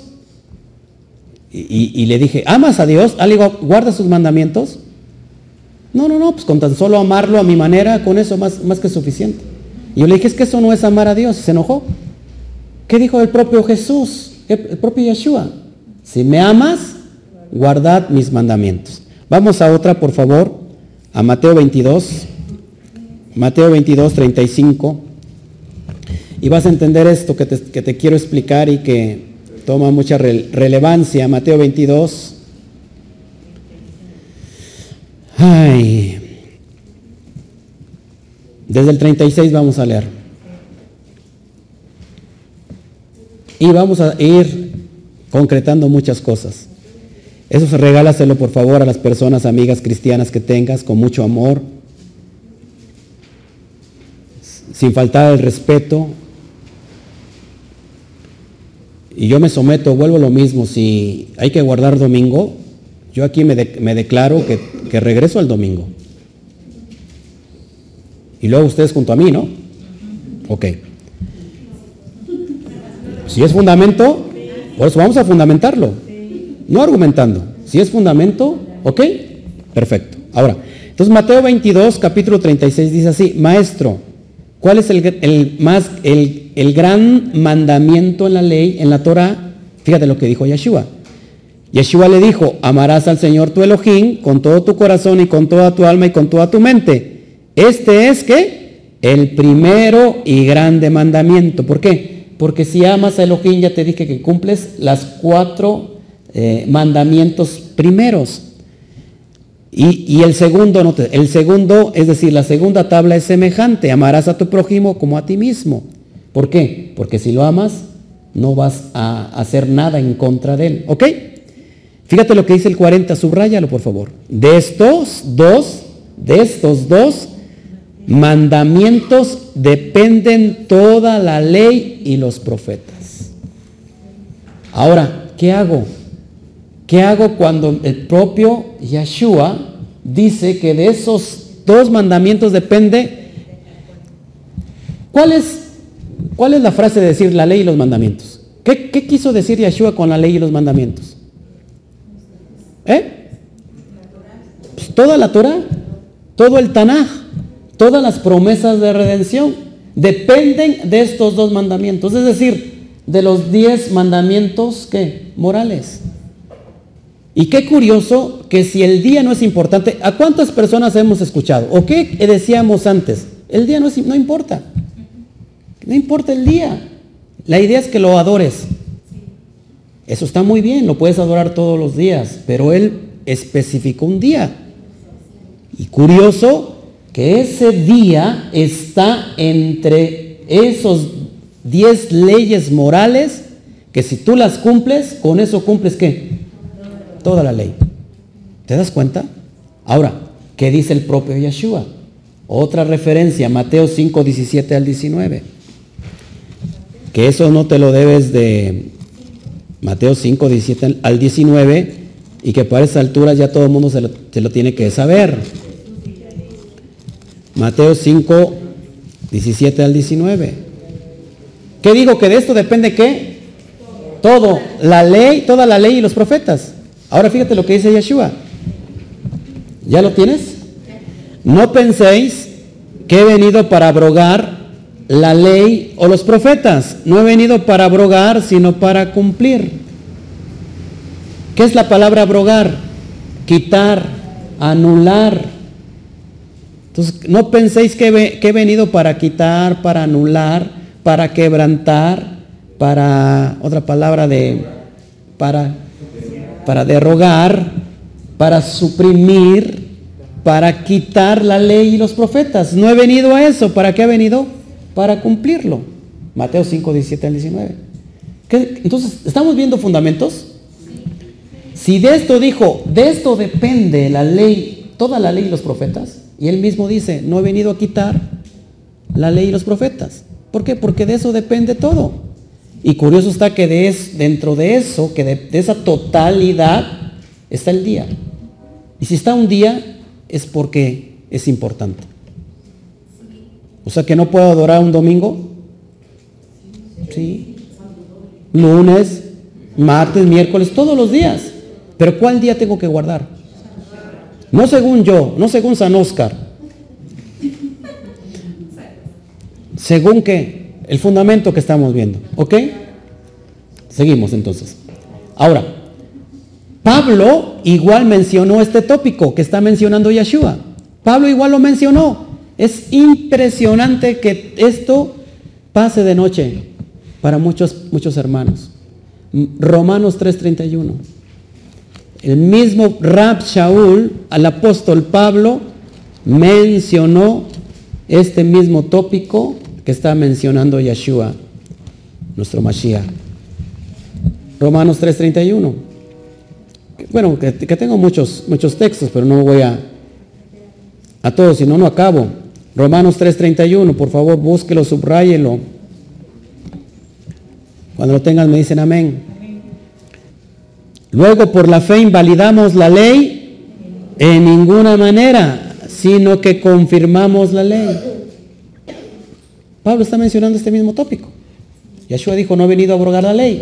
Y, le dije, ¿amas a Dios? Ah, le digo, ¿guarda sus mandamientos? No, no, no, pues con tan solo amarlo a mi manera, con eso más, más que suficiente. Y yo le dije, es que eso no es amar a Dios. Se enojó. ¿Qué dijo el propio Jesús? El propio Yeshua. Si me amas, guardad mis mandamientos. Vamos a otra, por favor, a Mateo 22. Mateo 22, 35. Y vas a entender esto que te, quiero explicar y que toma mucha relevancia. Mateo 22. Ay. Desde el 36 vamos a leer. Y vamos a ir concretando muchas cosas. Eso regálaselo por favor a las personas, amigas cristianas que tengas con mucho amor, sin faltar el respeto, y yo me someto, vuelvo lo mismo, si hay que guardar domingo, yo aquí me, declaro que, que, regreso al domingo. Y luego ustedes junto a mí, ¿no? Ok. Si es fundamento, por eso vamos a fundamentarlo. No argumentando. Si es fundamento, ok, perfecto. Ahora, entonces Mateo 22, capítulo 36 dice así, maestro, ¿Cuál es el, más, el, el, gran mandamiento en la ley, en la Torah? Fíjate lo que dijo Yeshua. Yeshua le dijo, amarás al Señor tu Elohim con todo tu corazón y con toda tu alma y con toda tu mente. Este es que el primero y grande mandamiento. ¿Por qué? Porque si amas a Elohim, ya te dije que cumples las cuatro eh, mandamientos primeros. Y, el segundo, no el segundo, es decir, la segunda tabla es semejante, amarás a tu prójimo como a ti mismo. ¿Por qué? Porque si lo amas, no vas a hacer nada en contra de él. ¿Ok? Fíjate lo que dice el 40, subráyalo por favor. De estos dos, de estos dos mandamientos dependen toda la ley y los profetas. Ahora, ¿qué hago? ¿Qué hago cuando el propio Yeshua dice que de esos dos mandamientos depende? ¿Cuál es, la frase de decir la ley y los mandamientos? ¿Qué, qué quiso decir Yeshua con la ley y los mandamientos? ¿Eh? Pues toda la Torah, todo el Tanaj, todas las promesas de redención dependen de estos dos mandamientos, es decir, de los diez mandamientos que morales. Y qué curioso que si el día no es importante, ¿a cuántas personas hemos escuchado? ¿O qué decíamos antes? El día no, es, no importa. No importa el día. La idea es que lo adores. Eso está muy bien, lo puedes adorar todos los días, pero él especificó un día. Y curioso que ese día está entre esos 10 leyes morales que si tú las cumples, con eso cumples qué? Toda la ley. ¿Te das cuenta? Ahora, ¿qué dice el propio Yeshua? Otra referencia, Mateo 5, 17 al 19. Que eso no te lo debes de, Mateo 5, 17 al 19, y que para esa altura ya todo el mundo se lo, tiene que saber. Mateo 5, 17 al 19. ¿Qué digo? Que de esto depende qué? Todo, la ley, toda la ley y los profetas. Ahora fíjate lo que dice Yeshua. ¿Ya lo tienes? No penséis que he venido para abrogar la ley o los profetas. No he venido para abrogar, sino para cumplir. ¿Qué es la palabra abrogar? Quitar, anular. Entonces, no penséis que, he venido para quitar, para anular, para quebrantar, para, otra palabra de, para, para derrogar, para suprimir, para quitar la ley y los profetas. No he venido a eso. ¿Para qué he venido? Para cumplirlo. Mateo 5, 17 al 19. Entonces, ¿estamos viendo fundamentos? Si de esto dijo, de esto depende la ley, toda la ley y los profetas, y él mismo dice, no he venido a quitar la ley y los profetas. ¿Por qué? Porque de eso depende todo. Y curioso está que de dentro de eso, que de, de esa totalidad, está el día. Y si está un día, es porque es importante. O sea que no puedo adorar un domingo. Sí. Lunes, martes, miércoles, todos los días. Pero ¿cuál día tengo que guardar? No según yo, no según San Oscar. Según qué? El fundamento que estamos viendo. ¿Ok? Seguimos entonces. Ahora, Pablo igual mencionó este tópico que está mencionando Yeshua. Pablo igual lo mencionó. Es impresionante que esto pase de noche para muchos, muchos hermanos. Romanos 3:31. El mismo Rab Shaul, al apóstol Pablo, mencionó este mismo tópico que está mencionando Yeshua, nuestro Mashiach. Romanos 3:31. Bueno, que, tengo muchos, muchos textos, pero no voy a, a todos, si no, no acabo. Romanos 3:31, por favor, búsquelo, subráyelo. Cuando lo tengan me dicen amén. Luego por la fe invalidamos la ley en ninguna manera, sino que confirmamos la ley. Pablo está mencionando este mismo tópico. Yeshua dijo, no ha venido a abrogar la ley.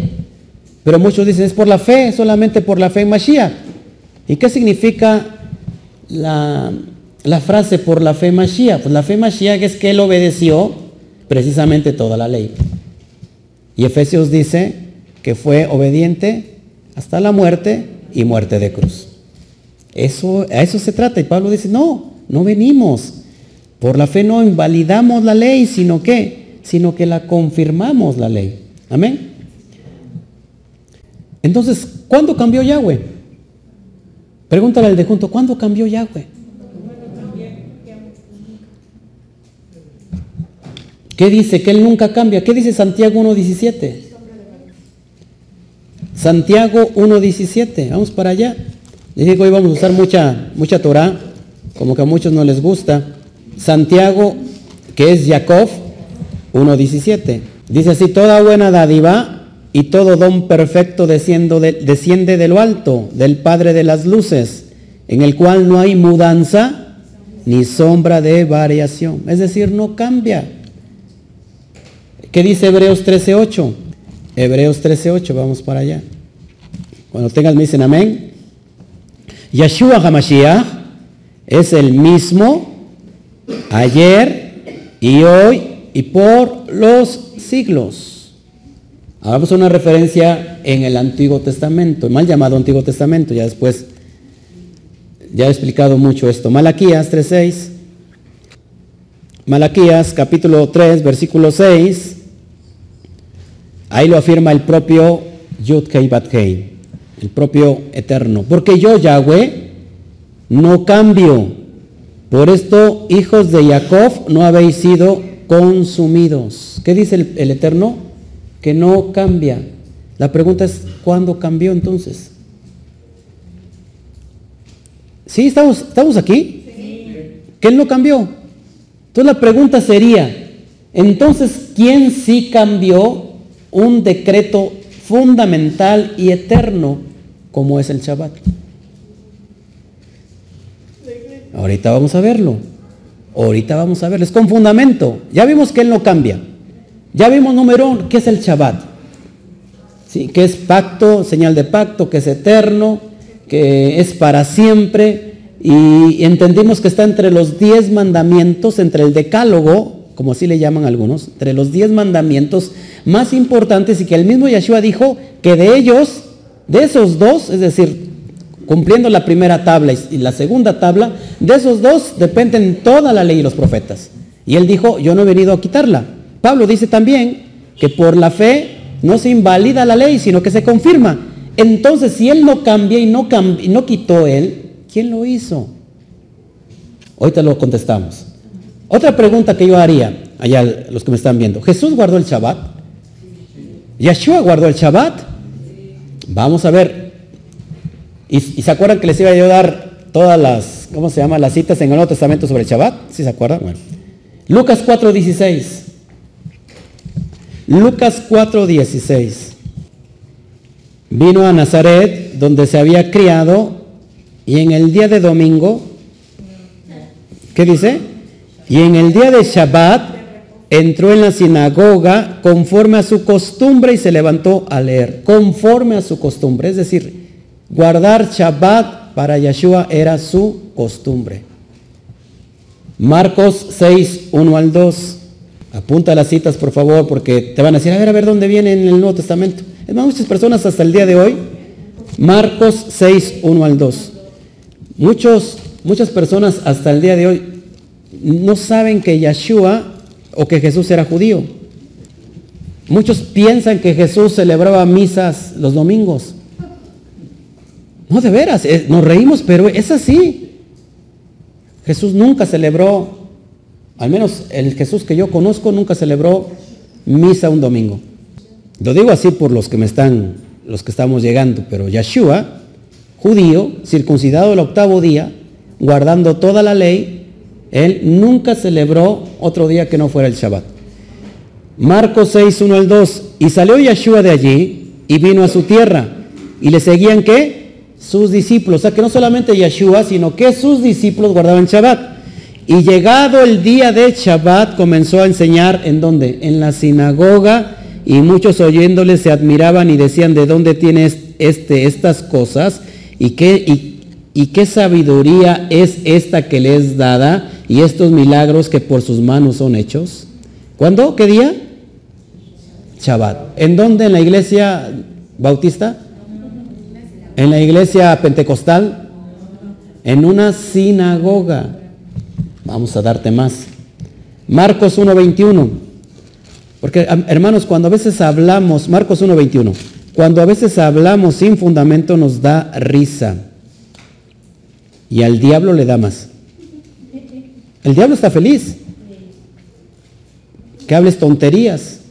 Pero muchos dicen, es por la fe, solamente por la fe en Mashiach. ¿Y qué significa la, la frase por la fe Mashiach? Pues la fe Mashiach es que él obedeció precisamente toda la ley. Y Efesios dice que fue obediente hasta la muerte y muerte de cruz. Eso, a eso se trata. Y Pablo dice, no, no venimos. Por la fe no invalidamos la ley, sino que, sino que la confirmamos la ley. Amén. Entonces, ¿cuándo cambió Yahweh? Pregúntale al de junto, ¿cuándo cambió Yahweh? ¿Qué dice? Que Él nunca cambia. ¿Qué dice Santiago 1.17? Santiago 1.17. Vamos para allá. Dije que hoy vamos a usar mucha, mucha Torah, como que a muchos no les gusta. Santiago, que es Jacob 1.17. Dice así, toda buena dádiva y todo don perfecto desciende de lo alto, del Padre de las luces, en el cual no hay mudanza ni sombra de variación. Es decir, no cambia. ¿Qué dice Hebreos 13.8? Hebreos 13.8, vamos para allá. Cuando tengas me dicen amén. Yeshua HaMashiach es el mismo ayer y hoy y por los siglos. Hagamos una referencia en el Antiguo Testamento, mal llamado Antiguo Testamento, ya después, ya he explicado mucho esto. Malaquías 3.6. Malaquías capítulo 3, versículo 6. Ahí lo afirma el propio Yud Kei Bat el propio Eterno. Porque yo, Yahweh, no cambio. Por esto, hijos de Jacob, no habéis sido consumidos. ¿Qué dice el, Eterno? Que no cambia. La pregunta es, ¿cuándo cambió entonces? ¿Sí? ¿Estamos, estamos aquí? Que Él no cambió. Entonces la pregunta sería, entonces, ¿quién sí cambió un decreto fundamental y eterno como es el Shabbat. Ahorita vamos a verlo. Ahorita vamos a verlo. Es con fundamento. Ya vimos que Él no cambia. Ya vimos número que es el Shabbat. ¿Sí? Que es pacto, señal de pacto, que es eterno, que es para siempre. Y entendimos que está entre los diez mandamientos, entre el decálogo, como así le llaman algunos, entre los diez mandamientos más importantes y que el mismo Yeshua dijo que de ellos, de esos dos, es decir, cumpliendo la primera tabla y la segunda tabla, de esos dos dependen toda la ley y los profetas. Y él dijo, yo no he venido a quitarla. Pablo dice también que por la fe no se invalida la ley, sino que se confirma. Entonces, si él no cambia y no, y no quitó él, ¿quién lo hizo? Hoy te lo contestamos. Otra pregunta que yo haría, allá los que me están viendo, ¿Jesús guardó el Shabbat? ¿Yeshua guardó el Shabbat? Vamos a ver. ¿Y, se acuerdan que les iba a yo dar todas las, ¿cómo se llama? Las citas en el Nuevo Testamento sobre el Shabbat? ¿Sí se acuerdan? Bueno. Lucas 4.16. Lucas 4.16. Vino a Nazaret, donde se había criado, y en el día de domingo, ¿qué dice? Y en el día de Shabbat entró en la sinagoga conforme a su costumbre y se levantó a leer, conforme a su costumbre. Es decir, guardar Shabbat para Yeshua era su costumbre. Marcos 6, 1 al 2. Apunta las citas, por favor, porque te van a decir, a ver, a ver dónde viene en el Nuevo Testamento. Es más, muchas personas hasta el día de hoy, Marcos 6, 1 al 2. Muchos, muchas personas hasta el día de hoy no saben que Yeshua o que Jesús era judío. Muchos piensan que Jesús celebraba misas los domingos. No, de veras, nos reímos, pero es así. Jesús nunca celebró, al menos el Jesús que yo conozco, nunca celebró misa un domingo. Lo digo así por los que me están, los que estamos llegando, pero Yeshua, judío, circuncidado el octavo día, guardando toda la ley, él nunca celebró otro día que no fuera el Shabbat. Marcos 6, 1 al 2. Y salió Yeshua de allí y vino a su tierra. ¿Y le seguían qué? Sus discípulos. O sea que no solamente Yeshua, sino que sus discípulos guardaban Shabbat. Y llegado el día de Shabbat comenzó a enseñar en dónde? En la sinagoga. Y muchos oyéndole se admiraban y decían, ¿de dónde tienes este, estas cosas? ¿Y qué, y, y qué sabiduría es esta que le es dada? Y estos milagros que por sus manos son hechos. ¿Cuándo? ¿Qué día? Shabbat. ¿En dónde? ¿En la iglesia bautista? ¿En la iglesia pentecostal? En una sinagoga. Vamos a darte más. Marcos 1.21. Porque hermanos, cuando a veces hablamos, Marcos 1.21, cuando a veces hablamos sin fundamento nos da risa. Y al diablo le da más. El diablo está feliz. Que hables tonterías.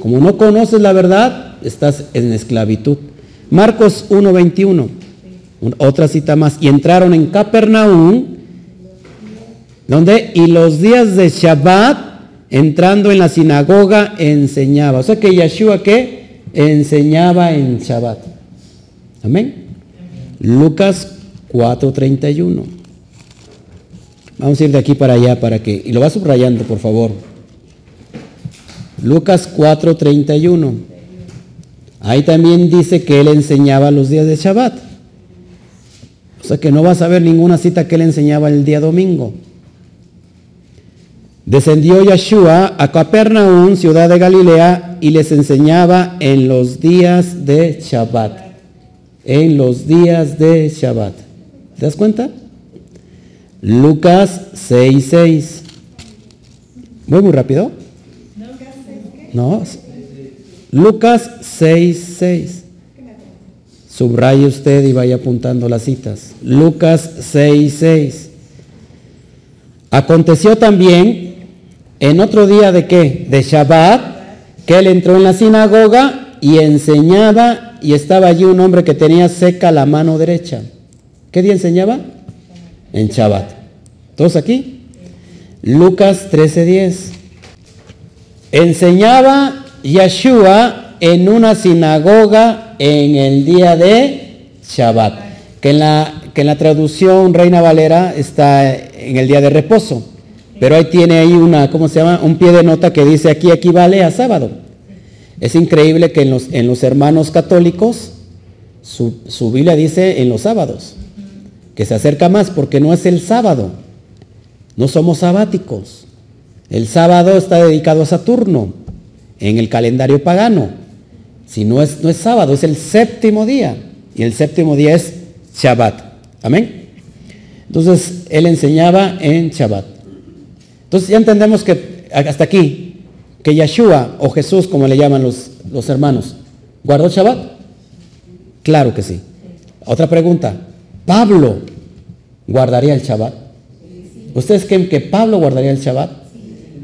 Como no conoces la verdad, estás en esclavitud. Marcos 1.21, otra cita más. Y entraron en Capernaum, donde, y los días de Shabbat, entrando en la sinagoga, enseñaba. O sea que Yeshua, ¿qué? Enseñaba en Shabbat. Amén. Lucas 4.31. Vamos a ir de aquí para allá para que, y lo va subrayando, por favor. Lucas 4:31. Ahí también dice que él enseñaba los días de Shabbat. O sea que no vas a ver ninguna cita que él enseñaba el día domingo. Descendió Yeshua a Capernaum, ciudad de Galilea, y les enseñaba en los días de Shabbat. En los días de Shabbat. ¿Te das cuenta? Lucas 6:6. Muy, muy rápido. No. Lucas 6, 6. Subraye usted y vaya apuntando las citas. Lucas 6, 6. Aconteció también en otro día de qué? De Shabbat, que él entró en la sinagoga y enseñaba y estaba allí un hombre que tenía seca la mano derecha. ¿Qué día enseñaba? En Shabbat. ¿Todos aquí? Lucas 13, 10. Enseñaba Yeshua en una sinagoga en el día de Shabbat, que en la, que en la traducción Reina Valera está en el día de reposo, pero ahí tiene ahí una, ¿cómo se llama? Un pie de nota que dice aquí equivale a sábado. Es increíble que en los, en los hermanos católicos su, su Biblia dice en los sábados, que se acerca más porque no es el sábado, no somos sabáticos. El sábado está dedicado a Saturno en el calendario pagano. Si no es, no es sábado, es el séptimo día. Y el séptimo día es Shabbat. Amén. Entonces, él enseñaba en Shabbat. Entonces, ya entendemos que hasta aquí, que Yeshua o Jesús, como le llaman los, los hermanos, ¿guardó Shabbat? Claro que sí. Otra pregunta, ¿Pablo guardaría el Shabbat? ¿Ustedes creen que Pablo guardaría el Shabbat?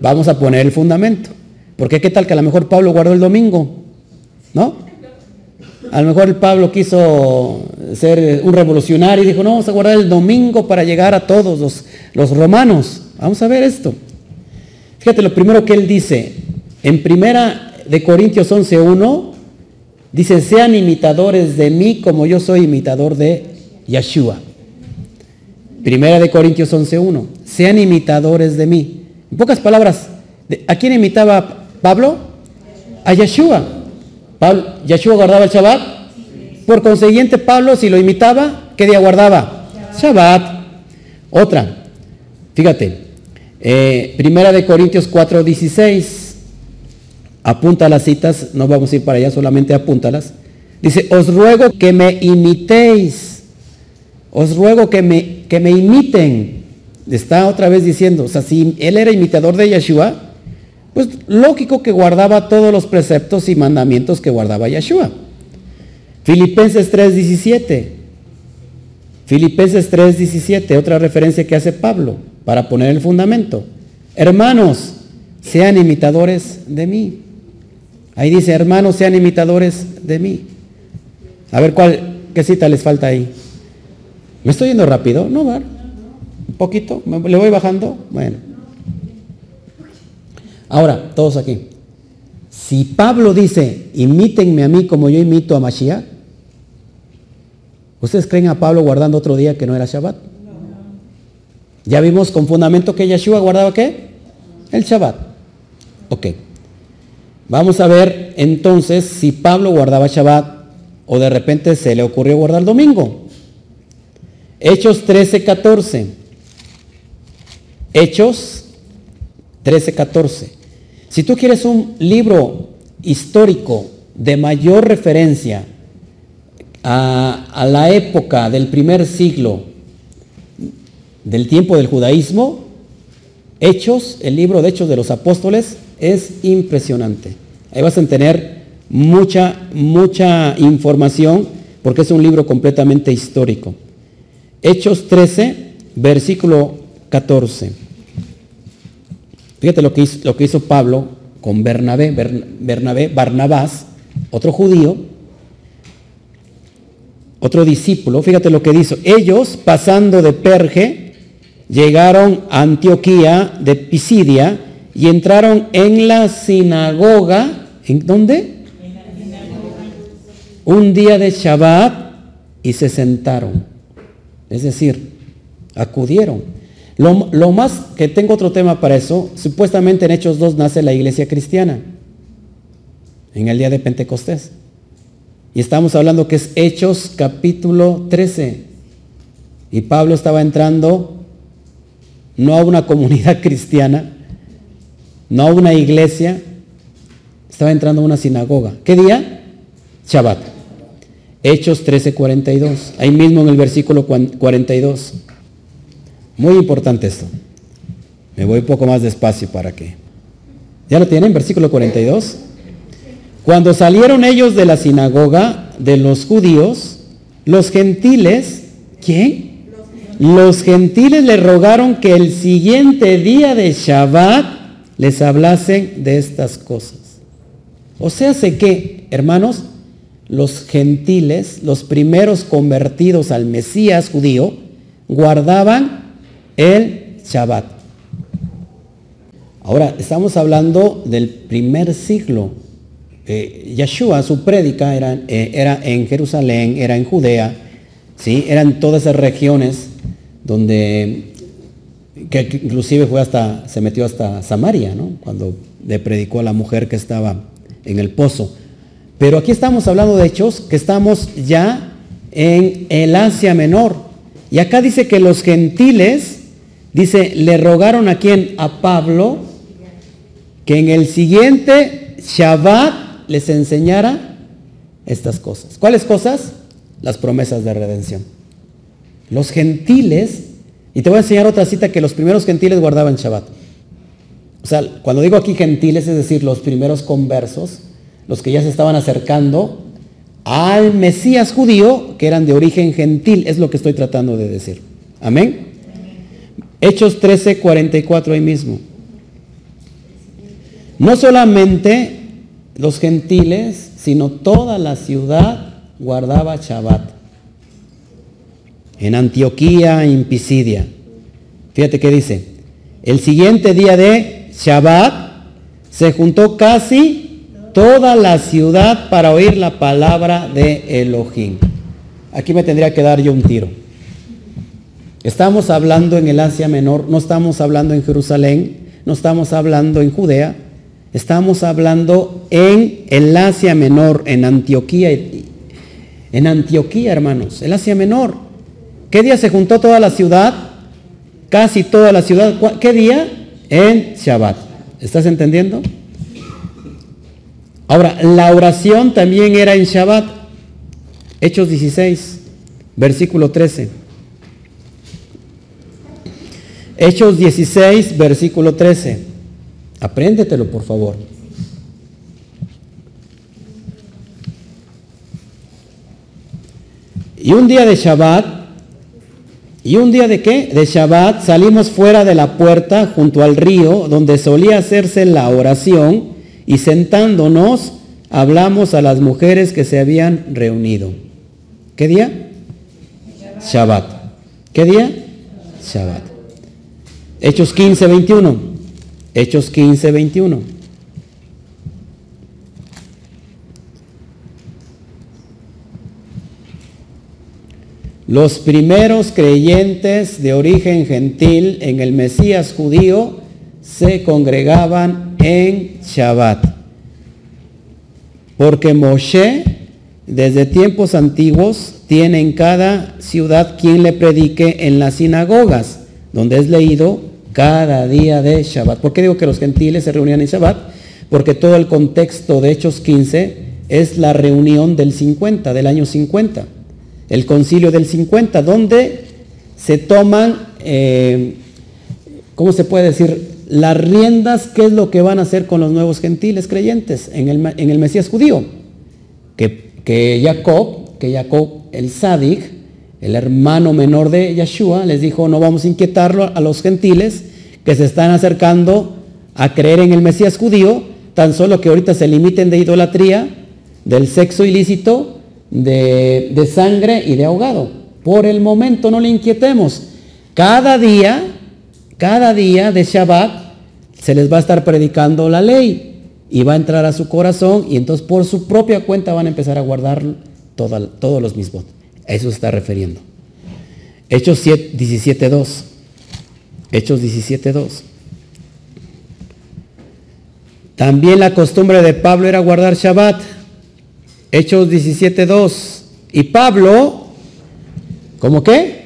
vamos a poner el fundamento. Porque qué tal que a lo mejor Pablo guardó el domingo, ¿no? A lo mejor el Pablo quiso ser un revolucionario y dijo, no, vamos a guardar el domingo para llegar a todos los, los romanos. Vamos a ver esto. Fíjate lo primero que él dice. En primera de Corintios 11.1 dice, sean imitadores de mí como yo soy imitador de Yeshua. Primera de Corintios 11.1. Sean imitadores de mí. En pocas palabras, ¿a quién imitaba Pablo? A Yeshua. Pablo, ¿Yeshua guardaba el Shabbat? Por consiguiente, Pablo, si lo imitaba, ¿qué día guardaba? Shabbat. Otra, fíjate, eh, primera de Corintios 4, 16. Apunta las citas, no vamos a ir para allá, solamente apúntalas. Dice, os ruego que me imitéis. Os ruego que me, que me imiten está otra vez diciendo, o sea, si él era imitador de Yeshua, pues lógico que guardaba todos los preceptos y mandamientos que guardaba Yeshua. Filipenses 3:17. Filipenses 3:17, otra referencia que hace Pablo para poner el fundamento. Hermanos, sean imitadores de mí. Ahí dice, hermanos, sean imitadores de mí. A ver cuál, qué cita les falta ahí. ¿Me estoy yendo rápido? No, ¿verdad? poquito, le voy bajando, bueno. Ahora, todos aquí. Si Pablo dice, imítenme a mí como yo imito a Mashiach, ¿ustedes creen a Pablo guardando otro día que no era Shabbat? Ya vimos con fundamento que Yeshua guardaba qué? El Shabbat. Ok. Vamos a ver entonces si Pablo guardaba Shabbat o de repente se le ocurrió guardar el domingo. Hechos 13, 14. Hechos 13, 14. Si tú quieres un libro histórico de mayor referencia a, la época del primer siglo del tiempo del judaísmo, Hechos, el libro de Hechos de los Apóstoles, es impresionante. Ahí vas a tener mucha, mucha información porque es un libro completamente histórico. Hechos 13, versículo 14. Fíjate lo que hizo, hizo Pablo con Bernabé, Bernabé, Barnabás, otro judío, otro discípulo. Fíjate lo que dice. Ellos, pasando de Perge, llegaron a Antioquía de Pisidia y entraron en la sinagoga. ¿En dónde? Un día de Shabbat y se sentaron. Es decir, acudieron. Lo, más que tengo otro tema para eso, supuestamente en Hechos 2 nace la iglesia cristiana, en el día de Pentecostés. Y estamos hablando que es Hechos capítulo 13. Y Pablo estaba entrando no a una *laughs* comunidad cristiana, no a una iglesia, estaba entrando a una sinagoga. ¿Qué día? Shabbat. Hechos 13:42, ahí mismo en el versículo 42. Muy importante esto. Me voy un poco más despacio para que. ¿Ya lo tienen? Versículo 42. Cuando salieron ellos de la sinagoga de los judíos, los gentiles, ¿quién? Los gentiles le rogaron que el siguiente día de Shabbat les hablasen de estas cosas. O sea, sé que, hermanos, los gentiles, los primeros convertidos al Mesías judío, guardaban el Shabbat. Ahora, estamos hablando del primer siglo. Eh, su prédica era, eh, era, en Jerusalén, era en Judea, ¿sí? eran todas esas regiones donde, que inclusive fue hasta, se metió hasta Samaria, ¿no? cuando le predicó a la mujer que estaba en el pozo. Pero aquí estamos hablando de hechos que estamos ya en el Asia Menor. Y acá dice que los gentiles, dice, le rogaron a quien? A Pablo, que en el siguiente Shabbat les enseñara estas cosas. ¿Cuáles cosas? Las promesas de redención. Los gentiles, y te voy a enseñar otra cita que los primeros gentiles guardaban Shabbat. O sea, cuando digo aquí gentiles, es decir, los primeros conversos, los que ya se estaban acercando al Mesías judío, que eran de origen gentil, es lo que estoy tratando de decir. Amén. Hechos 13, 44 ahí mismo. No solamente los gentiles, sino toda la ciudad guardaba Shabbat. En Antioquía, en Pisidia. Fíjate qué dice. El siguiente día de Shabbat se juntó casi toda la ciudad para oír la palabra de Elohim. Aquí me tendría que dar yo un tiro. Estamos hablando en el Asia Menor, no estamos hablando en Jerusalén, no estamos hablando en Judea, estamos hablando en el Asia Menor, en Antioquía. En Antioquía, hermanos, el Asia Menor. ¿Qué día se juntó toda la ciudad? Casi toda la ciudad. ¿Qué día? En Shabbat. ¿Estás entendiendo? Ahora, la oración también era en Shabbat. Hechos 16, versículo 13. Hechos 16, versículo 13. Apréndetelo, por favor. Y un día de Shabbat, ¿y un día de qué? De Shabbat salimos fuera de la puerta junto al río donde solía hacerse la oración y sentándonos hablamos a las mujeres que se habían reunido. ¿Qué día? Shabbat. ¿Qué día? Shabbat. Hechos 15, 21. Hechos 15, 21. Los primeros creyentes de origen gentil en el Mesías judío se congregaban en Shabbat. Porque Moshe, desde tiempos antiguos, tiene en cada ciudad quien le predique en las sinagogas, donde es leído cada día de Shabbat. ¿Por qué digo que los gentiles se reunían en Shabbat? Porque todo el contexto de Hechos 15 es la reunión del 50, del año 50, el concilio del 50, donde se toman eh, ¿cómo se puede decir? Las riendas, ¿qué es lo que van a hacer con los nuevos gentiles creyentes en el, en el Mesías judío? Que, que Jacob, que Jacob el Sadig, el hermano menor de Yeshua, les dijo, no vamos a inquietarlo a los gentiles que se están acercando a creer en el Mesías judío, tan solo que ahorita se limiten de idolatría, del sexo ilícito, de, de sangre y de ahogado. Por el momento no le inquietemos. Cada día, cada día de Shabbat se les va a estar predicando la ley y va a entrar a su corazón y entonces por su propia cuenta van a empezar a guardar todos los mismos. A eso se está refiriendo. Hechos 17.2. Hechos 17.2. También la costumbre de Pablo era guardar Shabbat. Hechos 17.2. Y Pablo, ¿cómo qué?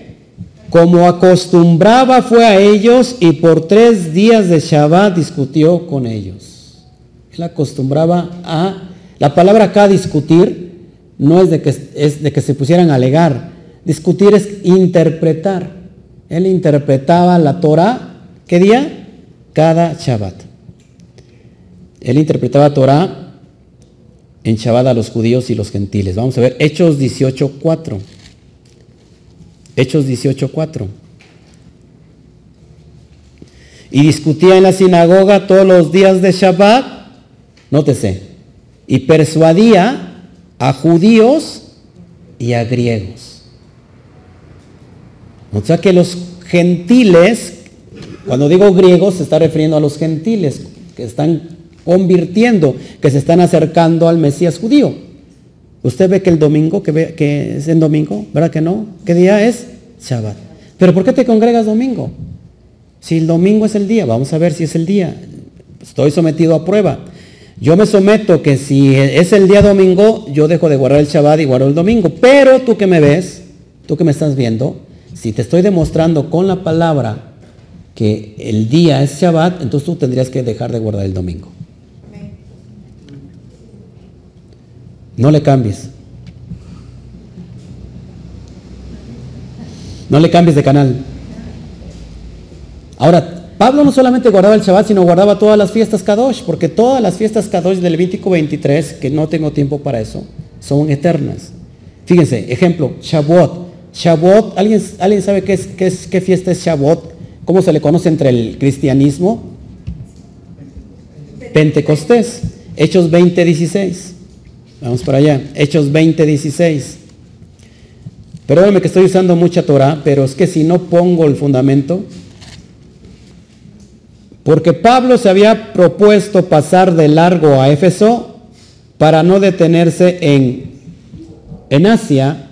Como acostumbraba fue a ellos y por tres días de Shabbat discutió con ellos. Él acostumbraba a, la palabra acá discutir no es de que, es de que se pusieran a alegar. Discutir es interpretar. Él interpretaba la Torah, ¿qué día? Cada Shabbat. Él interpretaba Torah en Shabbat a los judíos y los gentiles. Vamos a ver Hechos 18.4. Hechos 18.4. Y discutía en la sinagoga todos los días de Shabbat, nótese, y persuadía a judíos y a griegos. O sea que los gentiles, cuando digo griegos, se está refiriendo a los gentiles que están convirtiendo, que se están acercando al Mesías judío. Usted ve que el domingo, que, es en domingo, ¿verdad que no? ¿Qué día es? Shabbat. Pero ¿por qué te congregas domingo? Si el domingo es el día, vamos a ver si es el día. Estoy sometido a prueba. Yo me someto que si es el día domingo, yo dejo de guardar el Shabbat y guardo el domingo. Pero tú que me ves, tú que me estás viendo, si te estoy demostrando con la palabra que el día es Shabbat, entonces tú tendrías que dejar de guardar el domingo. No le cambies. No le cambies de canal. Ahora, Pablo no solamente guardaba el Shabbat, sino guardaba todas las fiestas Kadosh, porque todas las fiestas Kadosh del Levítico 23, que no tengo tiempo para eso, son eternas. Fíjense, ejemplo, Shavuot. Shavuot, ¿alguien, ¿alguien sabe qué, es, qué, es, qué fiesta es Shavuot? ¿Cómo se le conoce entre el cristianismo? Pentecostés. Hechos 20, 16. Vamos para allá. Hechos 20, 16. Perdóname que estoy usando mucha Torah, pero es que si no pongo el fundamento, porque Pablo se había propuesto pasar de largo a Éfeso para no detenerse en, en Asia,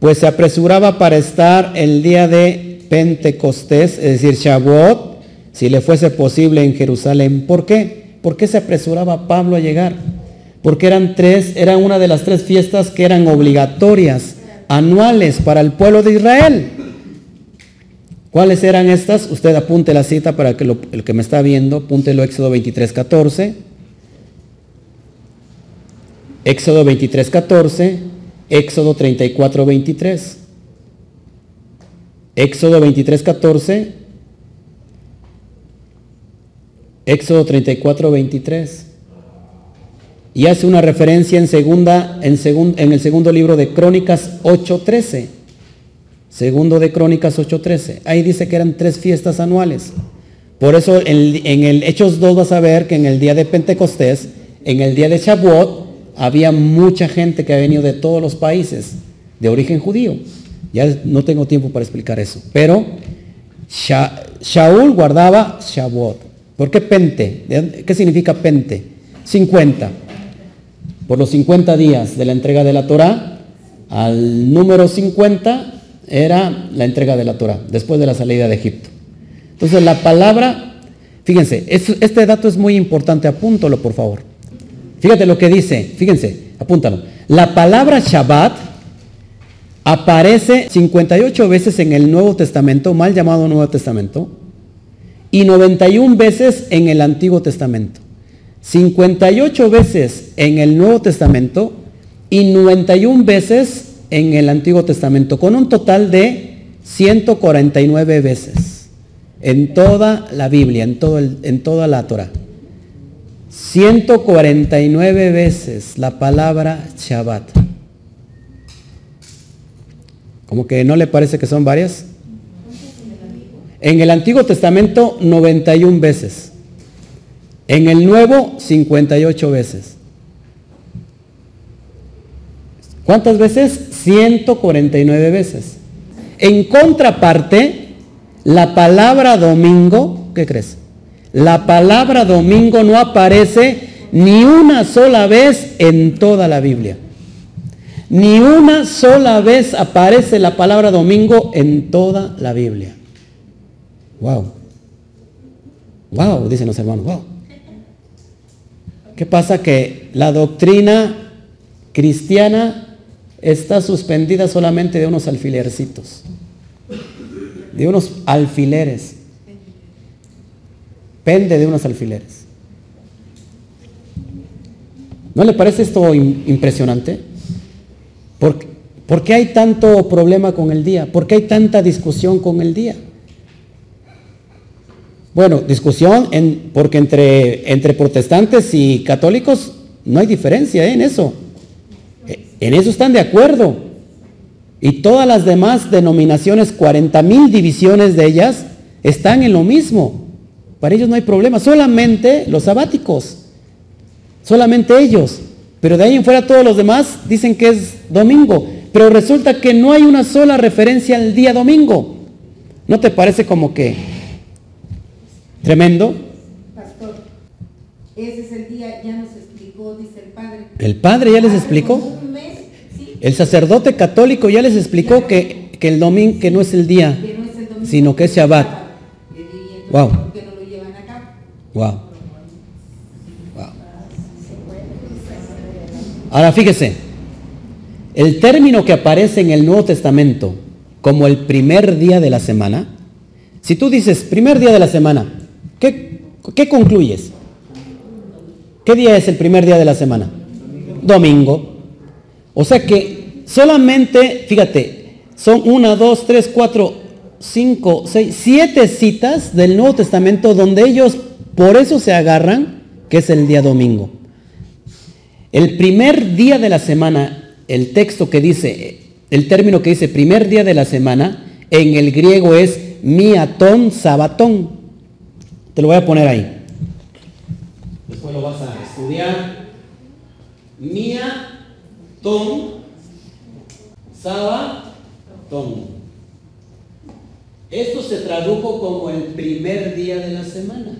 pues se apresuraba para estar el día de Pentecostés, es decir, Shavuot, si le fuese posible en Jerusalén. ¿Por qué? ¿Por qué se apresuraba Pablo a llegar? Porque eran tres, era una de las tres fiestas que eran obligatorias, anuales para el pueblo de Israel. ¿Cuáles eran estas? Usted apunte la cita para que el que me está viendo, apúntelo Éxodo 23, 14. Éxodo 23, 14. Éxodo 34, 23. Éxodo 23, 14. Éxodo 34, 23. Y hace una referencia en, en, el segundo libro de Crónicas 8, 13. Segundo de Crónicas 8:13. Ahí dice que eran tres fiestas anuales. Por eso en, el Hechos 2 vas a ver que en el día de Pentecostés, en el día de Shavuot, había mucha gente que ha venido de todos los países de origen judío. Ya no tengo tiempo para explicar eso. Pero Shaul guardaba Shavuot. ¿Por qué pente? ¿Qué significa pente? 50. Por los 50 días de la entrega de la Torah, al número 50 era la entrega de la Torah, después de la salida de Egipto. Entonces la palabra, fíjense, este dato es muy importante, apúntalo por favor. Fíjate lo que dice, fíjense, apúntalo. La palabra Shabbat aparece 58 veces en el Nuevo Testamento, mal llamado Nuevo Testamento, y 91 veces en el Antiguo Testamento. 58 veces en el Nuevo Testamento y 91 veces en el Antiguo Testamento, con un total de 149 veces. en toda la Biblia, en, todo en toda la Torah. 149 veces la palabra Shabbat. ¿Como que no le parece que son varias? En el Antiguo Testamento 91 veces. En el Nuevo 58 veces. ¿Cuántas veces? 149 veces. En contraparte, la palabra domingo, ¿qué crees? La palabra domingo no aparece ni una sola vez en toda la Biblia. Ni una sola vez aparece la palabra domingo en toda la Biblia. Wow. Wow, dicen los hermanos, wow. ¿Qué pasa? Que la doctrina cristiana está suspendida solamente de unos alfilercitos, de unos alfileres. Pende de unos alfileres. ¿No le parece esto impresionante? ¿Por, qué hay tanto problema con el día? ¿Por qué hay tanta discusión con el día? Bueno, discusión porque entre, entre protestantes y católicos no hay diferencia ¿eh? en eso. Eh, en eso están de acuerdo. Y todas las demás denominaciones, 40 mil divisiones de ellas, están en lo mismo. Para ellos no hay problema. Solamente los sabáticos. Solamente ellos. Pero de ahí en fuera todos los demás dicen que es domingo. Pero resulta que no hay una sola referencia al día domingo. ¿No te parece como que tremendo? Pastor, ese es el día, ya nos explicó, dice el Padre. ¿El Padre ya les explicó? El sacerdote católico ya les explicó que, el domingo que no es el día, sino que es Shabbat. Wow. Wow. Ahora fíjese, el término que aparece en el Nuevo Testamento como el primer día de la semana, si tú dices primer día de la semana, ¿qué, concluyes? ¿Qué día es el primer día de la semana? Domingo. O sea que solamente, fíjate, son una, dos, tres, cuatro, cinco, seis, siete citas del Nuevo Testamento donde ellos por eso se agarran que es el día domingo. El primer día de la semana, el texto que dice, el término que dice primer día de la semana, en el griego es miatón sabatón. Te lo voy a poner ahí. Después lo vas a estudiar. Miatón sabatón. Esto se tradujo como el primer día de la semana.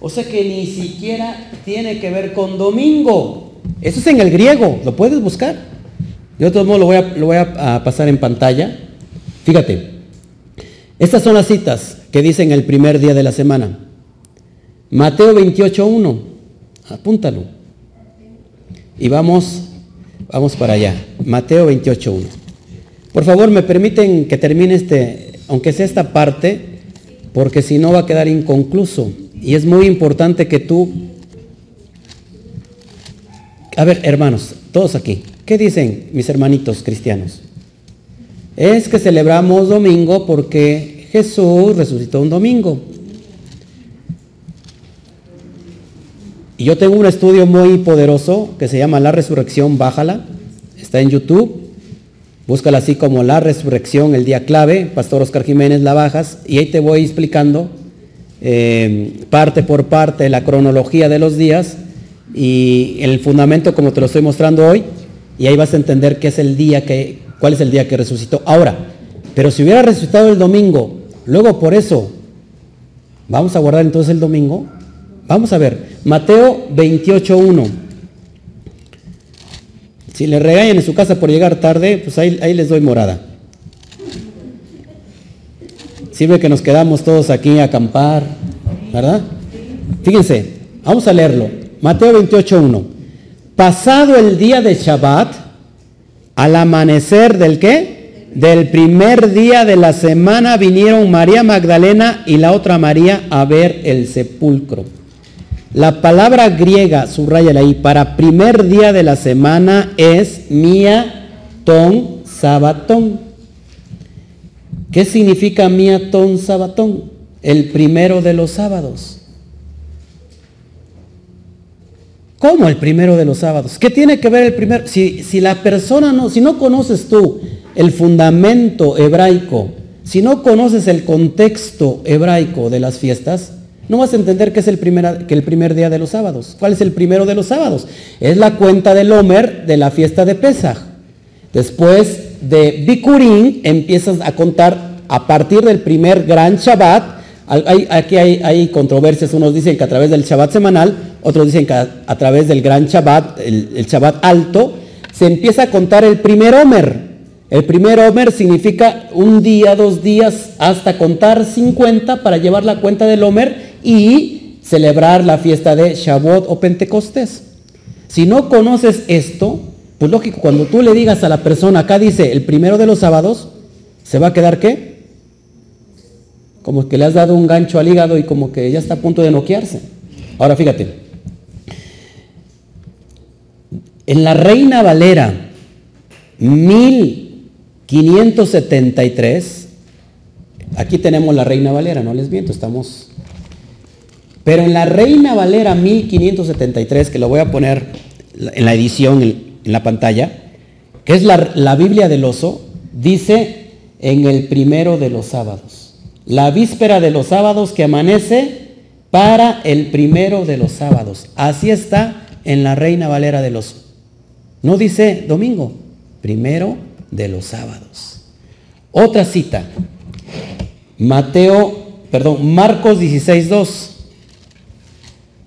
O sea que ni siquiera tiene que ver con domingo. Eso es en el griego, lo puedes buscar. De todos modos lo voy, a, lo voy a, pasar en pantalla. Fíjate, estas son las citas que dicen el primer día de la semana. Mateo 28.1, apúntalo. Y vamos, vamos para allá. Mateo 28.1. Por favor, me permiten que termine este, aunque sea esta parte, porque si no va a quedar inconcluso. Y es muy importante que tú a ver, hermanos, todos aquí, ¿qué dicen mis hermanitos cristianos? Es que celebramos domingo porque Jesús resucitó un domingo. Y yo tengo un estudio muy poderoso que se llama La Resurrección, bájala, está en YouTube, búscala así como La Resurrección, el día clave, Pastor Oscar Jiménez la bajas, y ahí te voy explicando eh, parte por parte la cronología de los días y el fundamento como te lo estoy mostrando hoy, y ahí vas a entender qué es el día que, cuál es el día que resucitó. Ahora, pero si hubiera resucitado el domingo, luego por eso, vamos a guardar entonces el domingo. Vamos a ver, Mateo 28.1. Si le regañan en su casa por llegar tarde, pues ahí, ahí les doy morada. Sirve que nos quedamos todos aquí a acampar, ¿verdad? Fíjense, vamos a leerlo. Mateo 28.1. Pasado el día de Shabbat, al amanecer del qué? Del primer día de la semana vinieron María Magdalena y la otra María a ver el sepulcro. La palabra griega, subrayala ahí, para primer día de la semana es mía ton sabatón. ¿Qué significa mía ton sabatón? el primero de los sábados. ¿Cómo el primero de los sábados? ¿Qué tiene que ver el primero? Si, si la persona no, si no conoces tú el fundamento hebraico, si no conoces el contexto hebraico de las fiestas, no vas a entender que es el primer, que el primer día de los sábados. ¿Cuál es el primero de los sábados? Es la cuenta del Homer de la fiesta de Pesach. Después de Bikurim empiezas a contar a partir del primer gran Shabbat. aquí hay, controversias, unos dicen que a través del Shabbat semanal, otros dicen que a, través del gran Shabbat, el, Shabbat alto, se empieza a contar el primer Homer. El primer Homer significa un día, dos días, hasta contar 50 para llevar la cuenta del Homer y celebrar la fiesta de Shavuot o Pentecostés. Si no conoces esto, pues lógico, cuando tú le digas a la persona, acá dice el primero de los sábados, ¿se va a quedar qué? Como que le has dado un gancho al hígado y como que ya está a punto de noquearse. Ahora fíjate, en la Reina Valera 1573, aquí tenemos la Reina Valera, no les miento, estamos... Pero en la Reina Valera 1573, que lo voy a poner en la edición, en la pantalla, que es la, Biblia del oso, dice en el primero de los sábados. La víspera de los sábados que amanece para el primero de los sábados. Así está en la Reina Valera del oso. No dice domingo, primero de los sábados. Otra cita. Mateo, perdón, Marcos 16.2,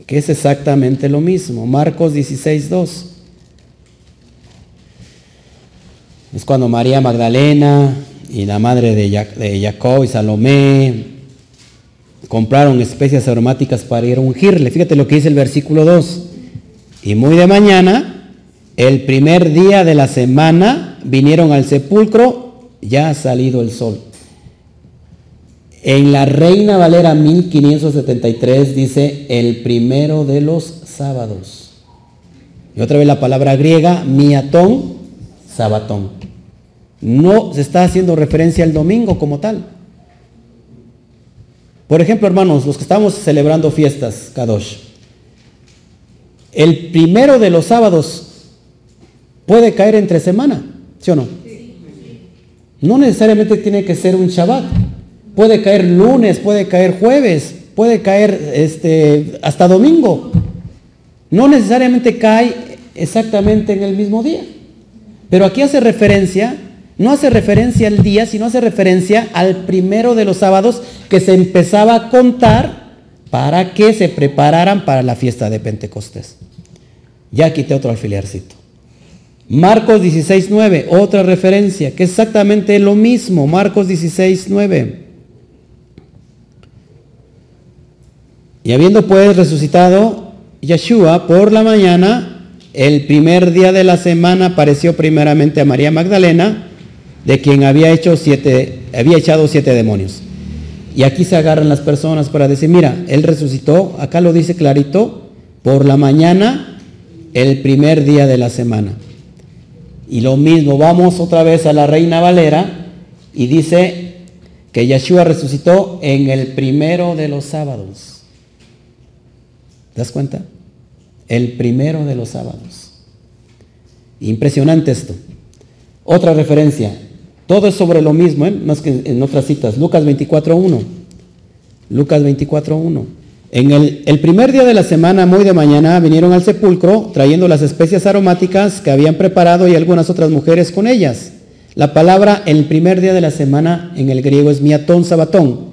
que es exactamente lo mismo. Marcos 16.2. Es cuando María Magdalena y la madre de, Jacob y Salomé compraron especias aromáticas para ir a ungirle. Fíjate lo que dice el versículo 2. Y muy de mañana, el primer día de la semana, vinieron al sepulcro, ya ha salido el sol. En la Reina Valera 1573 dice el primero de los sábados. Y otra vez la palabra griega, miatón, sabatón. No se está haciendo referencia al domingo como tal. Por ejemplo, hermanos, los que estamos celebrando fiestas, Kadosh, el primero de los sábados puede caer entre semana, ¿sí o no? No necesariamente tiene que ser un Shabbat. Puede caer lunes, puede caer jueves, puede caer este, hasta domingo. No necesariamente cae exactamente en el mismo día. Pero aquí hace referencia, no hace referencia al día, sino hace referencia al primero de los sábados que se empezaba a contar para que se prepararan para la fiesta de Pentecostés. Ya quité otro alfilercito. Marcos 16.9, otra referencia, que es exactamente lo mismo. Marcos 16.9. Y habiendo pues resucitado Yeshua por la mañana, el primer día de la semana apareció primeramente a María Magdalena, de quien había, hecho siete, había echado siete demonios. Y aquí se agarran las personas para decir, mira, él resucitó, acá lo dice clarito, por la mañana, el primer día de la semana. Y lo mismo, vamos otra vez a la Reina Valera y dice que Yeshua resucitó en el primero de los sábados. ¿Te das cuenta? el primero de los sábados. Impresionante esto. Otra referencia. Todo es sobre lo mismo, ¿eh? más que en otras citas. Lucas 24.1. Lucas 24.1. En el, primer día de la semana, muy de mañana, vinieron al sepulcro trayendo las especias aromáticas que habían preparado y algunas otras mujeres con ellas. La palabra el primer día de la semana en el griego es miatón sabatón.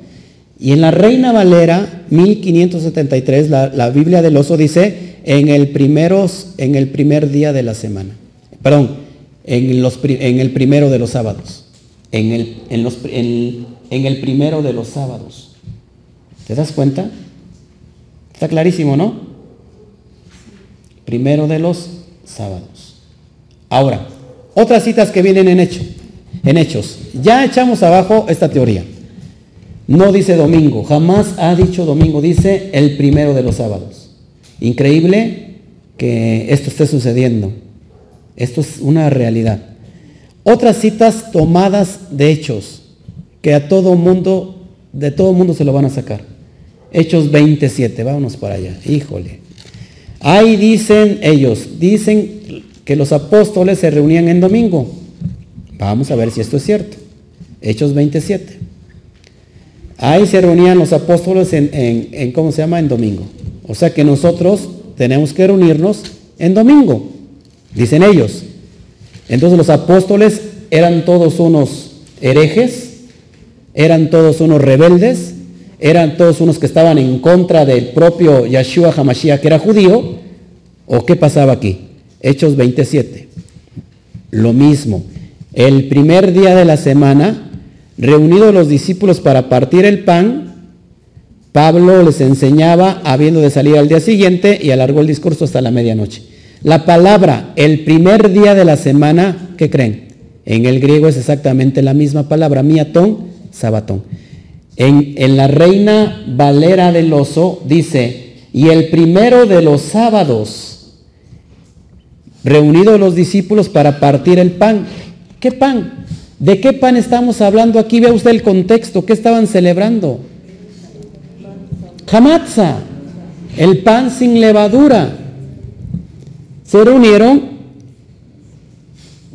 Y en la Reina Valera 1573, la, la Biblia del oso dice en el, primeros, en el primer día de la semana. Perdón, en, los, en el primero de los sábados. En el, en, los, en el primero de los sábados. ¿Te das cuenta? Está clarísimo, ¿no? Primero de los sábados. Ahora, otras citas que vienen en, en hechos. Ya echamos abajo esta teoría. No dice domingo, jamás ha dicho domingo, dice el primero de los sábados. Increíble que esto esté sucediendo. Esto es una realidad. Otras citas tomadas de hechos que a todo mundo de todo mundo se lo van a sacar. Hechos 27, vámonos para allá. Híjole. Ahí dicen ellos, dicen que los apóstoles se reunían en domingo. Vamos a ver si esto es cierto. Hechos 27. Ahí se reunían los apóstoles en, en, ¿cómo se llama? En domingo. O sea que nosotros tenemos que reunirnos en domingo, dicen ellos. Entonces los apóstoles eran todos unos herejes, eran todos unos rebeldes, eran todos unos que estaban en contra del propio Yahshua Hamashiach, que era judío, o qué pasaba aquí? Hechos 27. Lo mismo. El primer día de la semana, reunidos los discípulos para partir el pan, Pablo les enseñaba habiendo de salir al día siguiente y alargó el discurso hasta la medianoche. La palabra el primer día de la semana, ¿qué creen? En el griego es exactamente la misma palabra, miatón, sabatón. En, la Reina Valera del Oso dice, y el primero de los sábados, reunidos los discípulos para partir el pan. ¿Qué pan? ¿De qué pan estamos hablando aquí? Vea usted el contexto, ¿qué estaban celebrando? Hamatza, el pan sin levadura. Se reunieron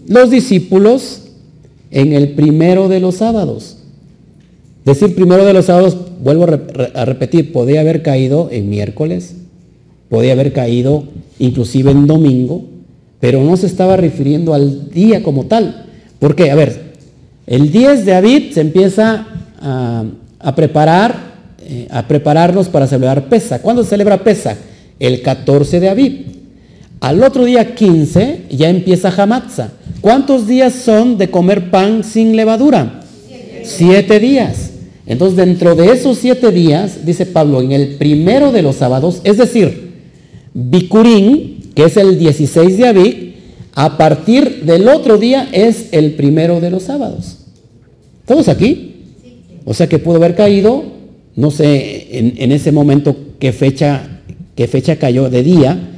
los discípulos en el primero de los sábados. Decir primero de los sábados, vuelvo a repetir, podía haber caído en miércoles, podía haber caído inclusive en domingo, pero no se estaba refiriendo al día como tal. Porque, a ver, el 10 de Aviv se empieza a, preparar, eh, a prepararnos para celebrar Pesa. ¿Cuándo se celebra Pesa? El 14 de Aviv. Al otro día 15 ya empieza Hamatza. ¿Cuántos días son de comer pan sin levadura? Siete días. Entonces, dentro de esos siete días, dice Pablo, en el primero de los sábados, es decir, Bikurín, que es el 16 de Aviv, a partir del otro día es el primero de los sábados. ¿Todos aquí? O sea que pudo haber caído, no sé en, ese momento qué fecha, qué fecha cayó de día.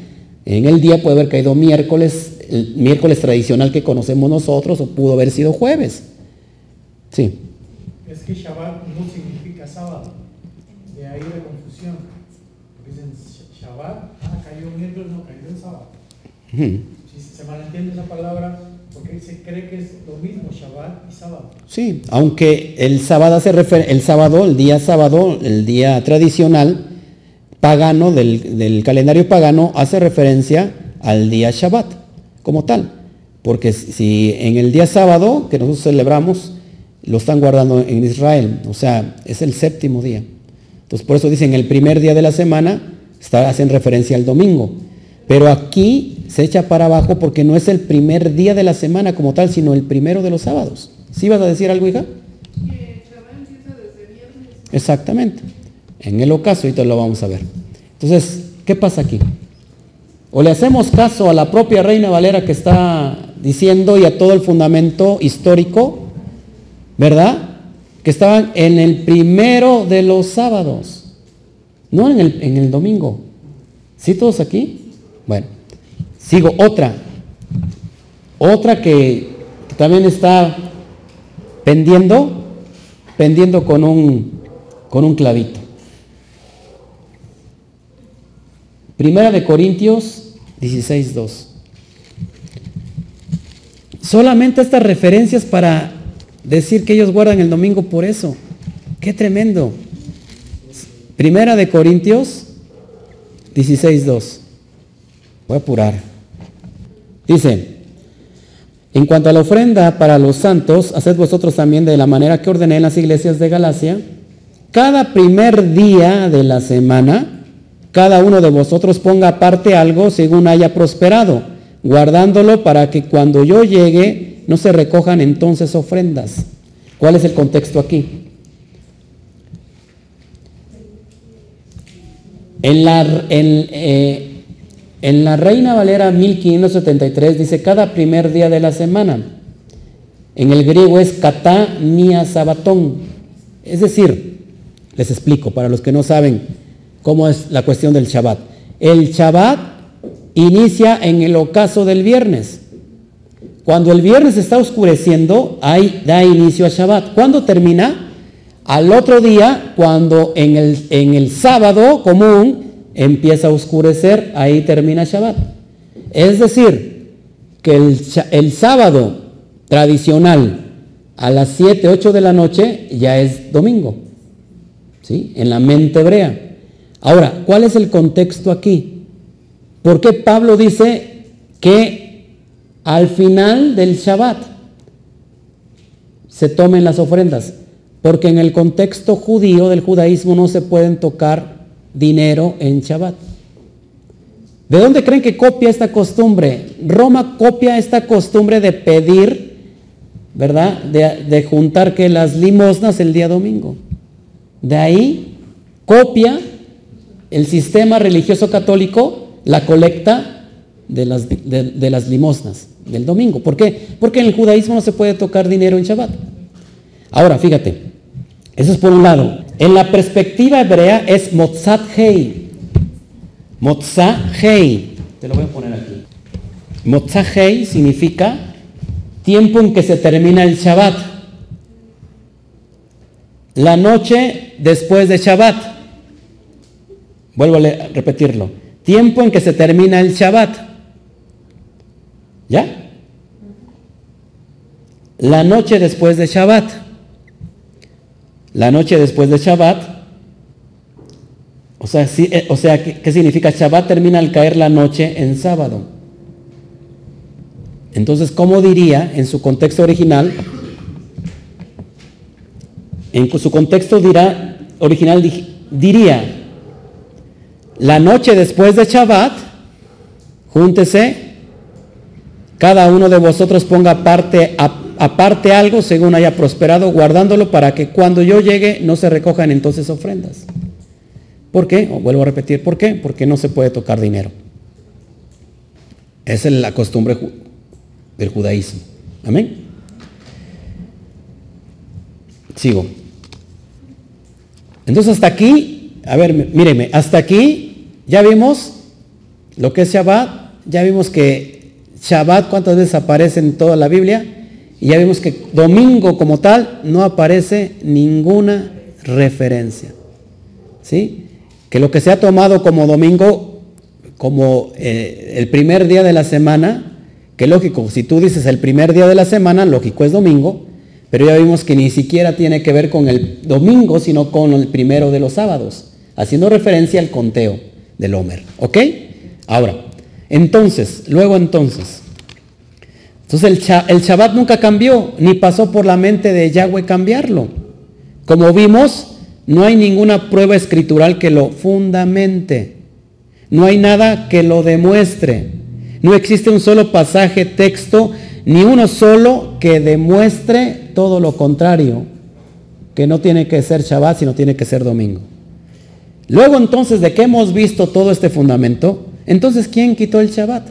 En el día puede haber caído miércoles, el miércoles tradicional que conocemos nosotros, o pudo haber sido jueves. Sí. Es que Shabbat no significa sábado. De ahí la confusión. Dicen Shabbat, ah, cayó miércoles, no cayó el sábado. Si se malentiende esa palabra, porque se cree que es lo mismo Shabbat y sábado. Sí, aunque el sábado hace el sábado, el día sábado, el día tradicional pagano del, del calendario pagano hace referencia al día Shabbat como tal. Porque si en el día sábado que nosotros celebramos lo están guardando en Israel. O sea, es el séptimo día. Entonces, por eso dicen el primer día de la semana, está, hacen referencia al domingo. Pero aquí se echa para abajo porque no es el primer día de la semana como tal, sino el primero de los sábados. ¿Sí vas a decir algo, hija? Exactamente. En el ocaso, ahorita lo vamos a ver. Entonces, ¿qué pasa aquí? O le hacemos caso a la propia Reina Valera que está diciendo y a todo el fundamento histórico, ¿verdad? Que estaban en el primero de los sábados, no en el, en el domingo. ¿Sí todos aquí? Bueno, sigo otra. Otra que, también está pendiendo, pendiendo con un, con un clavito. Primera de Corintios 16.2. Solamente estas referencias para decir que ellos guardan el domingo por eso. Qué tremendo. Primera de Corintios 16.2. Voy a apurar. Dice, en cuanto a la ofrenda para los santos, haced vosotros también de la manera que ordené en las iglesias de Galacia. Cada primer día de la semana, cada uno de vosotros ponga aparte algo según haya prosperado, guardándolo para que cuando yo llegue no se recojan entonces ofrendas. ¿Cuál es el contexto aquí? En la, eh, en, la Reina Valera 1573 dice cada primer día de la semana. En el griego es kata nia sabatón. Es decir, les explico para los que no saben cómo es la cuestión del Shabbat. El Shabbat inicia en el ocaso del viernes. Cuando el viernes está oscureciendo, ahí da inicio a Shabbat. ¿Cuándo termina? al otro día, cuando en el, en el sábado común empieza a oscurecer, ahí termina Shabbat. Es decir, que el, el sábado tradicional a las 7, 8 de la noche ya es domingo. ¿Sí? En la mente hebrea. Ahora, ¿cuál es el contexto aquí? ¿Por qué Pablo dice que al final del Shabbat se tomen las ofrendas? Porque en el contexto judío del judaísmo no se pueden tocar dinero en Shabbat. ¿De dónde creen que copia esta costumbre? Roma copia esta costumbre de pedir ¿verdad? De, juntar que las limosnas el día domingo. De ahí copia el sistema religioso católico la colecta de las, de, las limosnas del domingo. ¿Por qué? Porque en el judaísmo no se puede tocar dinero en Shabbat. Ahora, fíjate, eso es por un lado. En la perspectiva hebrea es Motzat Hei. Motzat Hei. Te lo voy a poner aquí. Motzat Hei significa tiempo en que se termina el Shabbat. La noche después de Shabbat. Vuelvo a repetirlo. Tiempo en que se termina el Shabbat. ¿Ya? La noche después de Shabbat. La noche después de Shabbat. O sea, eh, o sea ¿qué, ¿qué significa? Shabbat termina al caer la noche en sábado. Entonces, ¿cómo diría en su contexto original? En su contexto dirá, original diría, la noche después de Shabbat, júntese, cada uno de vosotros ponga aparte, aparte algo según haya prosperado, guardándolo para que cuando yo llegue no se recojan entonces ofrendas. ¿Por qué? vuelvo a repetir, ¿por qué? Porque no se puede tocar dinero. Esa es la costumbre del judaísmo. Amén. Sigo. Entonces hasta aquí, a ver, míreme, hasta aquí ya vimos lo que es Shabbat, ya vimos que Shabbat cuántas veces aparece en toda la Biblia, y ya vimos que domingo como tal no aparece ninguna referencia. ¿Sí? Que lo que se ha tomado como domingo, como eh, el primer día de la semana, que lógico, si tú dices el primer día de la semana, lógico es domingo, pero ya vimos que ni siquiera tiene que ver con el domingo, sino con el primero de los sábados, haciendo referencia al conteo del Homer. ¿Ok? Ahora, entonces, luego entonces. Entonces el, Shabbat nunca cambió, ni pasó por la mente de Yahweh cambiarlo. Como vimos, no hay ninguna prueba escritural que lo fundamente. No hay nada que lo demuestre. No existe un solo pasaje, texto, ni uno solo que demuestre todo lo contrario, que no tiene que ser Shabbat, sino tiene que ser domingo. Luego entonces de que hemos visto todo este fundamento, entonces ¿quién quitó el Shabbat?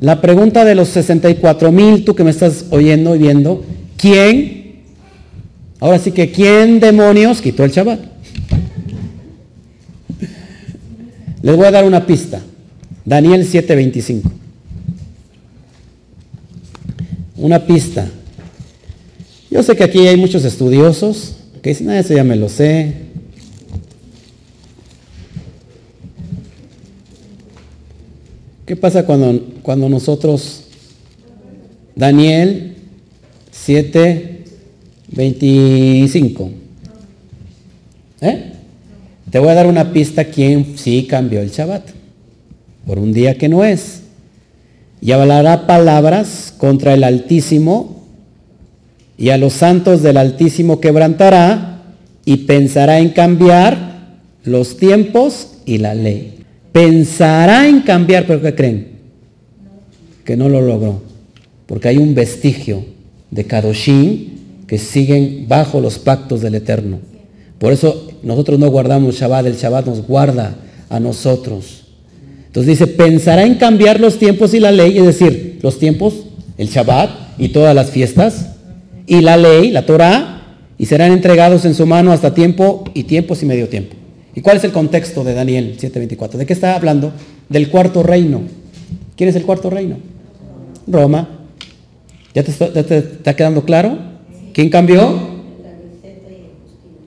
La pregunta de los 64 mil, tú que me estás oyendo y viendo, ¿quién? Ahora sí que ¿quién demonios quitó el Shabbat? Les voy a dar una pista. Daniel 7:25. Una pista. Yo sé que aquí hay muchos estudiosos que dicen, ah, eso ya me lo sé. ¿Qué pasa cuando, cuando nosotros, Daniel 7:25? ¿Eh? Te voy a dar una pista quién sí cambió el Shabbat por un día que no es. Y hablará palabras contra el Altísimo y a los santos del Altísimo quebrantará y pensará en cambiar los tiempos y la ley. Pensará en cambiar, pero ¿qué creen? Que no lo logró. Porque hay un vestigio de Kadoshim que siguen bajo los pactos del Eterno. Por eso nosotros no guardamos Shabbat, el Shabbat nos guarda a nosotros. Entonces dice, pensará en cambiar los tiempos y la ley, es decir, los tiempos, el Shabbat y todas las fiestas, y la ley, la Torah, y serán entregados en su mano hasta tiempo y tiempos y medio tiempo. ¿Y cuál es el contexto de Daniel 7:24? ¿De qué está hablando? Del cuarto reino. ¿Quién es el cuarto reino? Roma. ¿Ya te está, quedando claro? ¿Quién cambió?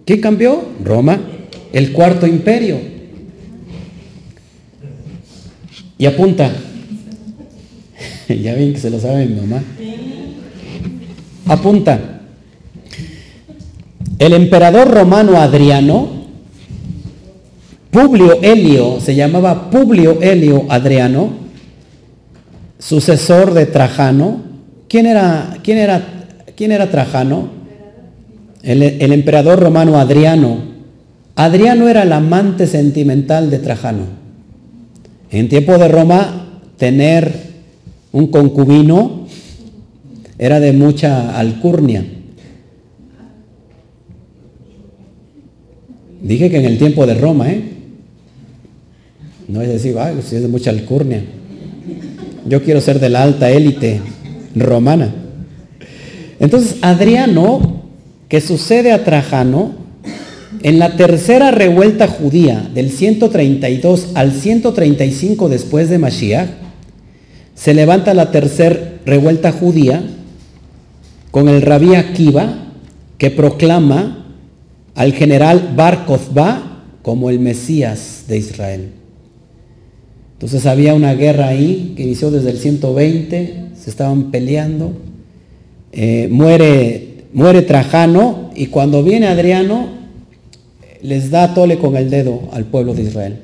¿Quién cambió? Roma, el cuarto imperio. Y apunta. *laughs* ya ven que se lo sabe mi mamá. Apunta. El emperador romano Adriano, Publio Helio, se llamaba Publio Helio Adriano, sucesor de Trajano. ¿Quién era, quién era, quién era Trajano? El, emperador romano Adriano. Adriano era el amante sentimental de Trajano. En tiempo de Roma, tener un concubino era de mucha alcurnia. Dije que en el tiempo de Roma, ¿eh? No es decir, si es mucha alcurnia. Yo quiero ser de la alta élite romana. Entonces, Adriano, que sucede a Trajano, en la tercera revuelta judía del 132 al 135 después de Mashiach, se levanta la tercera revuelta judía con el rabí Akiva que proclama al general Bar como el Mesías de Israel. Entonces había una guerra ahí que inició desde el 120, se estaban peleando, eh, muere, muere Trajano y cuando viene Adriano les da tole con el dedo al pueblo de Israel.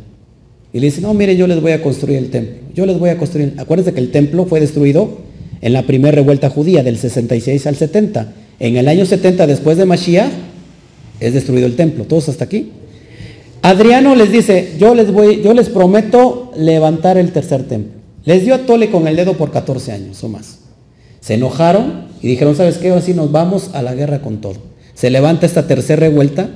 Y le dice, no, miren, yo les voy a construir el templo. Yo les voy a construir. Acuérdense que el templo fue destruido en la primera revuelta judía del 66 al 70. En el año 70 después de Mashiach es destruido el templo. ¿Todos hasta aquí? Adriano les dice, yo les, voy, yo les prometo levantar el tercer templo. Les dio a tole con el dedo por 14 años o más. Se enojaron y dijeron, ¿sabes qué? Así nos vamos a la guerra con todo. Se levanta esta tercera revuelta.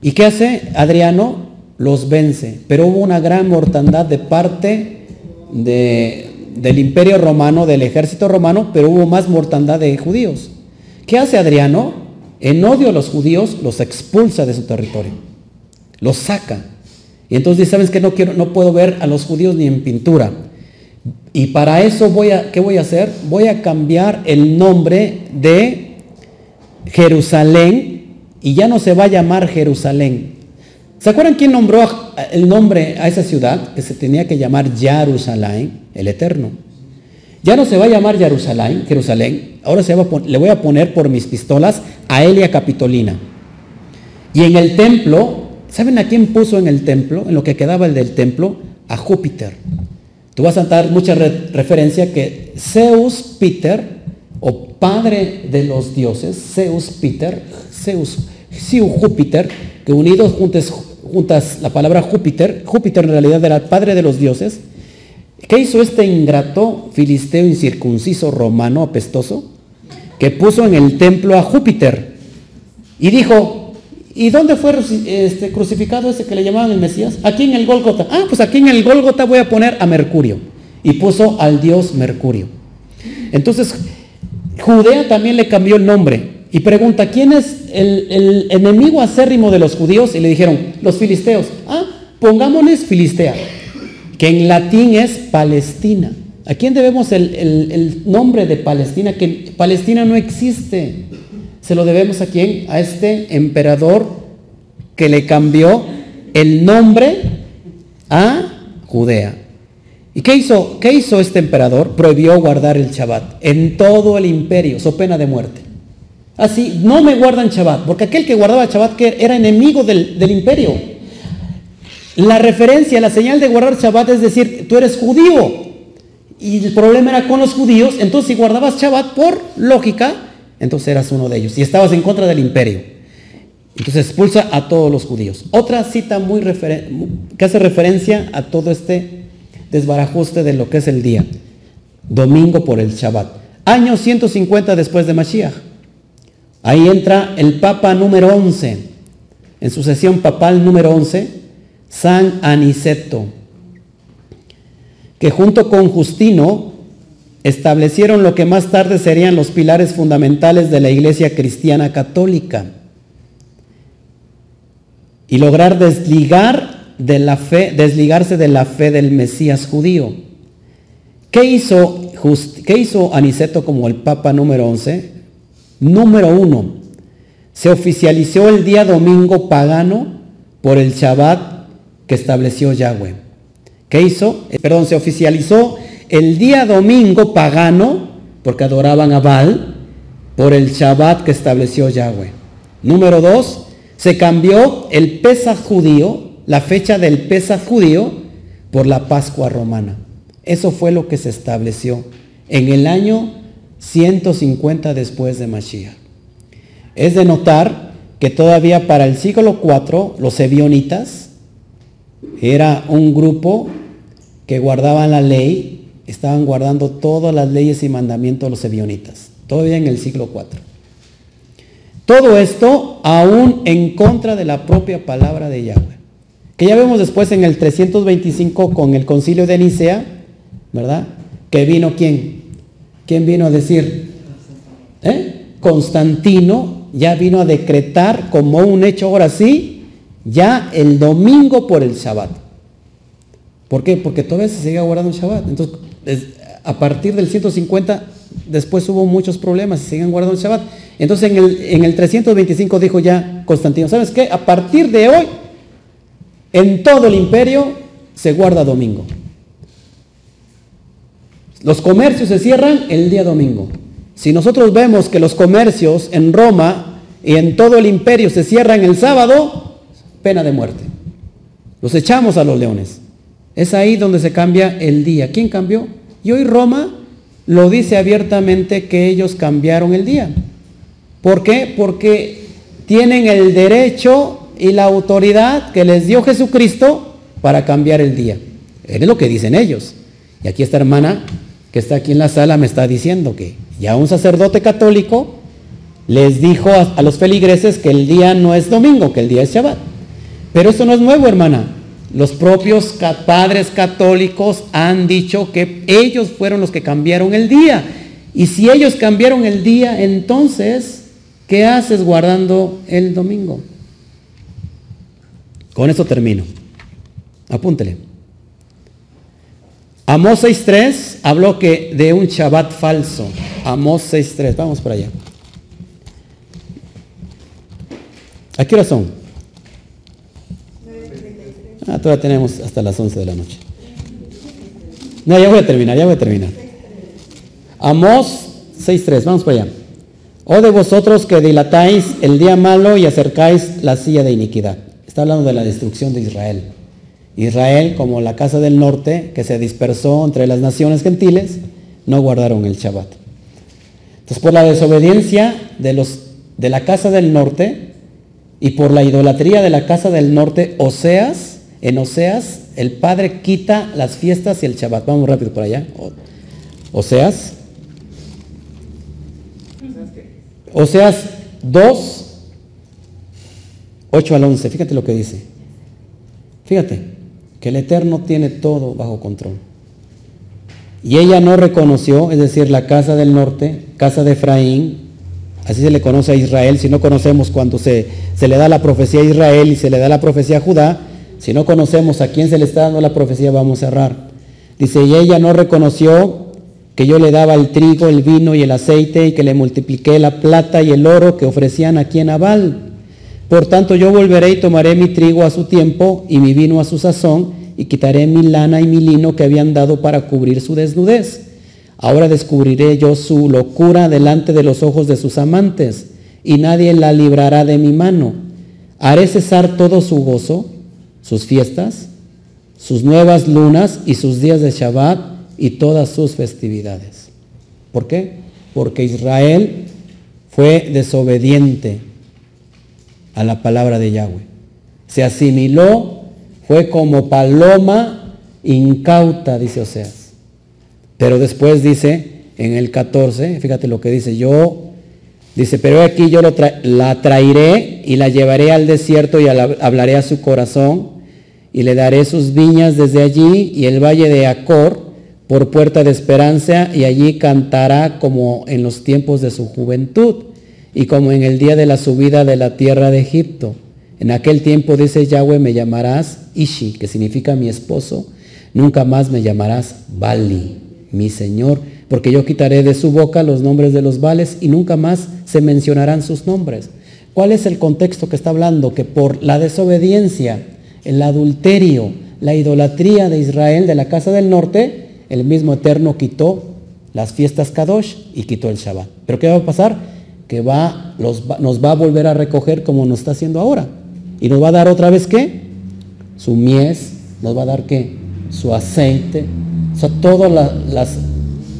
¿Y qué hace? Adriano los vence. Pero hubo una gran mortandad de parte de, del imperio romano, del ejército romano, pero hubo más mortandad de judíos. ¿Qué hace Adriano? En odio a los judíos los expulsa de su territorio. Los saca. Y entonces dice, ¿sabes qué? No, quiero, no puedo ver a los judíos ni en pintura. Y para eso voy a, ¿qué voy a hacer? Voy a cambiar el nombre de Jerusalén y ya no se va a llamar Jerusalén. ¿Se acuerdan quién nombró el nombre a esa ciudad? Que se tenía que llamar Jerusalén, el Eterno. Ya no se va a llamar Jerusalén, Jerusalén. Ahora se va le voy a poner por mis pistolas a Elia Capitolina. Y en el templo, ¿saben a quién puso en el templo? En lo que quedaba el del templo, a Júpiter. Tú vas a dar mucha referencia que Zeus Peter, o padre de los dioses, Zeus Peter, Zeus, Zeus Júpiter, que unidos juntas, juntas la palabra Júpiter, Júpiter en realidad era el padre de los dioses, ¿qué hizo este ingrato filisteo incircunciso romano apestoso? Que puso en el templo a Júpiter y dijo, ¿y dónde fue este, crucificado ese que le llamaban el Mesías? Aquí en el Gólgota. Ah, pues aquí en el Gólgota voy a poner a Mercurio. Y puso al dios Mercurio. Entonces, Judea también le cambió el nombre. Y pregunta, ¿quién es el, enemigo acérrimo de los judíos? Y le dijeron, los filisteos. Ah, pongámosles Filistea, que en latín es Palestina. ¿A quién debemos el, nombre de Palestina? Que Palestina no existe. Se lo debemos a quién? A este emperador que le cambió el nombre a Judea. ¿Y qué hizo, qué hizo este emperador? Prohibió guardar el Shabbat en todo el imperio, so pena de muerte. Así, no me guardan Shabbat, porque aquel que guardaba Shabbat era enemigo del, del imperio. La referencia, la señal de guardar Shabbat es decir, tú eres judío. Y el problema era con los judíos, entonces si guardabas Shabbat por lógica, entonces eras uno de ellos. Y estabas en contra del imperio. Entonces expulsa a todos los judíos. Otra cita muy que hace referencia a todo este desbarajuste de lo que es el día. Domingo por el Shabbat. Año 150 después de Mashiach. Ahí entra el Papa número 11. En su sesión papal número 11, San Aniceto, que junto con Justino establecieron lo que más tarde serían los pilares fundamentales de la Iglesia cristiana católica y lograr desligar de la fe, desligarse de la fe del Mesías judío. ¿Qué hizo, ¿Qué hizo Aniceto como el Papa número 11? Número uno, se oficializó el día domingo pagano por el Shabbat que estableció Yahweh. ¿Qué hizo? Eh, perdón, se oficializó el día domingo pagano, porque adoraban a Baal, por el Shabbat que estableció Yahweh. Número dos, se cambió el Pesach judío, la fecha del Pesach judío, por la Pascua romana. Eso fue lo que se estableció en el año 150 después de Mashiach. Es de notar que todavía para el siglo IV los ebionitas era un grupo que guardaban la ley, estaban guardando todas las leyes y mandamientos de los ebionitas, todavía en el siglo IV. Todo esto aún en contra de la propia palabra de Yahweh. Que ya vemos después en el 325 con el concilio de Nicea, ¿verdad? Que vino quién? ¿Quién vino a decir? ¿Eh? Constantino ya vino a decretar como un hecho ahora sí, ya el domingo por el Shabbat. ¿Por qué? Porque todavía se seguía guardando el Shabbat. Entonces, a partir del 150, después hubo muchos problemas, se siguen guardando el Shabbat. Entonces, en el, en el 325 dijo ya Constantino, ¿sabes qué? A partir de hoy, en todo el imperio se guarda domingo. Los comercios se cierran el día domingo. Si nosotros vemos que los comercios en Roma y en todo el imperio se cierran el sábado, pena de muerte. Los echamos a los leones. Es ahí donde se cambia el día. ¿Quién cambió? Y hoy Roma lo dice abiertamente que ellos cambiaron el día. ¿Por qué? Porque tienen el derecho y la autoridad que les dio Jesucristo para cambiar el día. Es lo que dicen ellos. Y aquí esta hermana que está aquí en la sala me está diciendo que ya un sacerdote católico les dijo a, los feligreses que el día no es domingo, que el día es Shabbat. Pero eso no es nuevo, hermana. Los propios padres católicos han dicho que ellos fueron los que cambiaron el día. Y si ellos cambiaron el día, entonces, ¿qué haces guardando el domingo? Con eso termino. Apúntele. Amós 6.3 habló que de un Shabbat falso. Amós 6.3. Vamos para allá. ¿A qué hora? Ah, todavía tenemos hasta las 11 de la noche. No, ya voy a terminar, ya voy a terminar. Amós 6.3, vamos para allá. O de vosotros que dilatáis el día malo y acercáis la silla de iniquidad. Está hablando de la destrucción de Israel. Israel, como la casa del norte, que se dispersó entre las naciones gentiles, no guardaron el Shabbat. Entonces, por la desobediencia de, los, de la casa del norte y por la idolatría de la casa del norte, Oseas, en Oseas, el Padre quita las fiestas y el Shabbat. Vamos rápido por allá. Oseas. Oseas 2, 8 al 11, fíjate lo que dice. Fíjate, que el Eterno tiene todo bajo control. Y ella no reconoció, es decir, la casa del norte, casa de Efraín, así se le conoce a Israel, si no conocemos cuando se, se le da la profecía a Israel y se le da la profecía a Judá, si no conocemos a quién se le está dando la profecía, vamos a errar. Dice, y ella no reconoció que yo le daba el trigo, el vino y el aceite y que le multipliqué la plata y el oro que ofrecían aquí en Abal. Por tanto, yo volveré y tomaré mi trigo a su tiempo y mi vino a su sazón, y quitaré mi lana y mi lino que habían dado para cubrir su desnudez. Ahora descubriré yo su locura delante de los ojos de sus amantes, y nadie la librará de mi mano. Haré cesar todo su gozo, sus fiestas, sus nuevas lunas y sus días de Shabbat y todas sus festividades. ¿Por qué? Porque Israel fue desobediente a la palabra de Yahweh. Se asimiló, fue como paloma incauta, dice Oseas. Pero después dice en el 14, fíjate lo que dice, yo, dice, pero aquí yo la traeré y la llevaré al desierto y hablaré a su corazón y le daré sus viñas desde allí y el valle de Acor por puerta de esperanza y allí cantará como en los tiempos de su juventud y como en el día de la subida de la tierra de Egipto. En aquel tiempo, dice Yahweh, me llamarás Ishi, que significa mi esposo, nunca más me llamarás Bali, mi Señor, porque yo quitaré de su boca los nombres de los vales y nunca más se mencionarán sus nombres. ¿Cuál es el contexto que está hablando? Que por la desobediencia, el adulterio, la idolatría de Israel de la casa del norte, el mismo Eterno quitó las fiestas Kadosh y quitó el Shabbat. ¿Pero qué va a pasar? Que va, nos va a volver a recoger como nos está haciendo ahora. Y nos va a dar otra vez qué? Su mies, nos va a dar qué? Su aceite, o sea, todas las,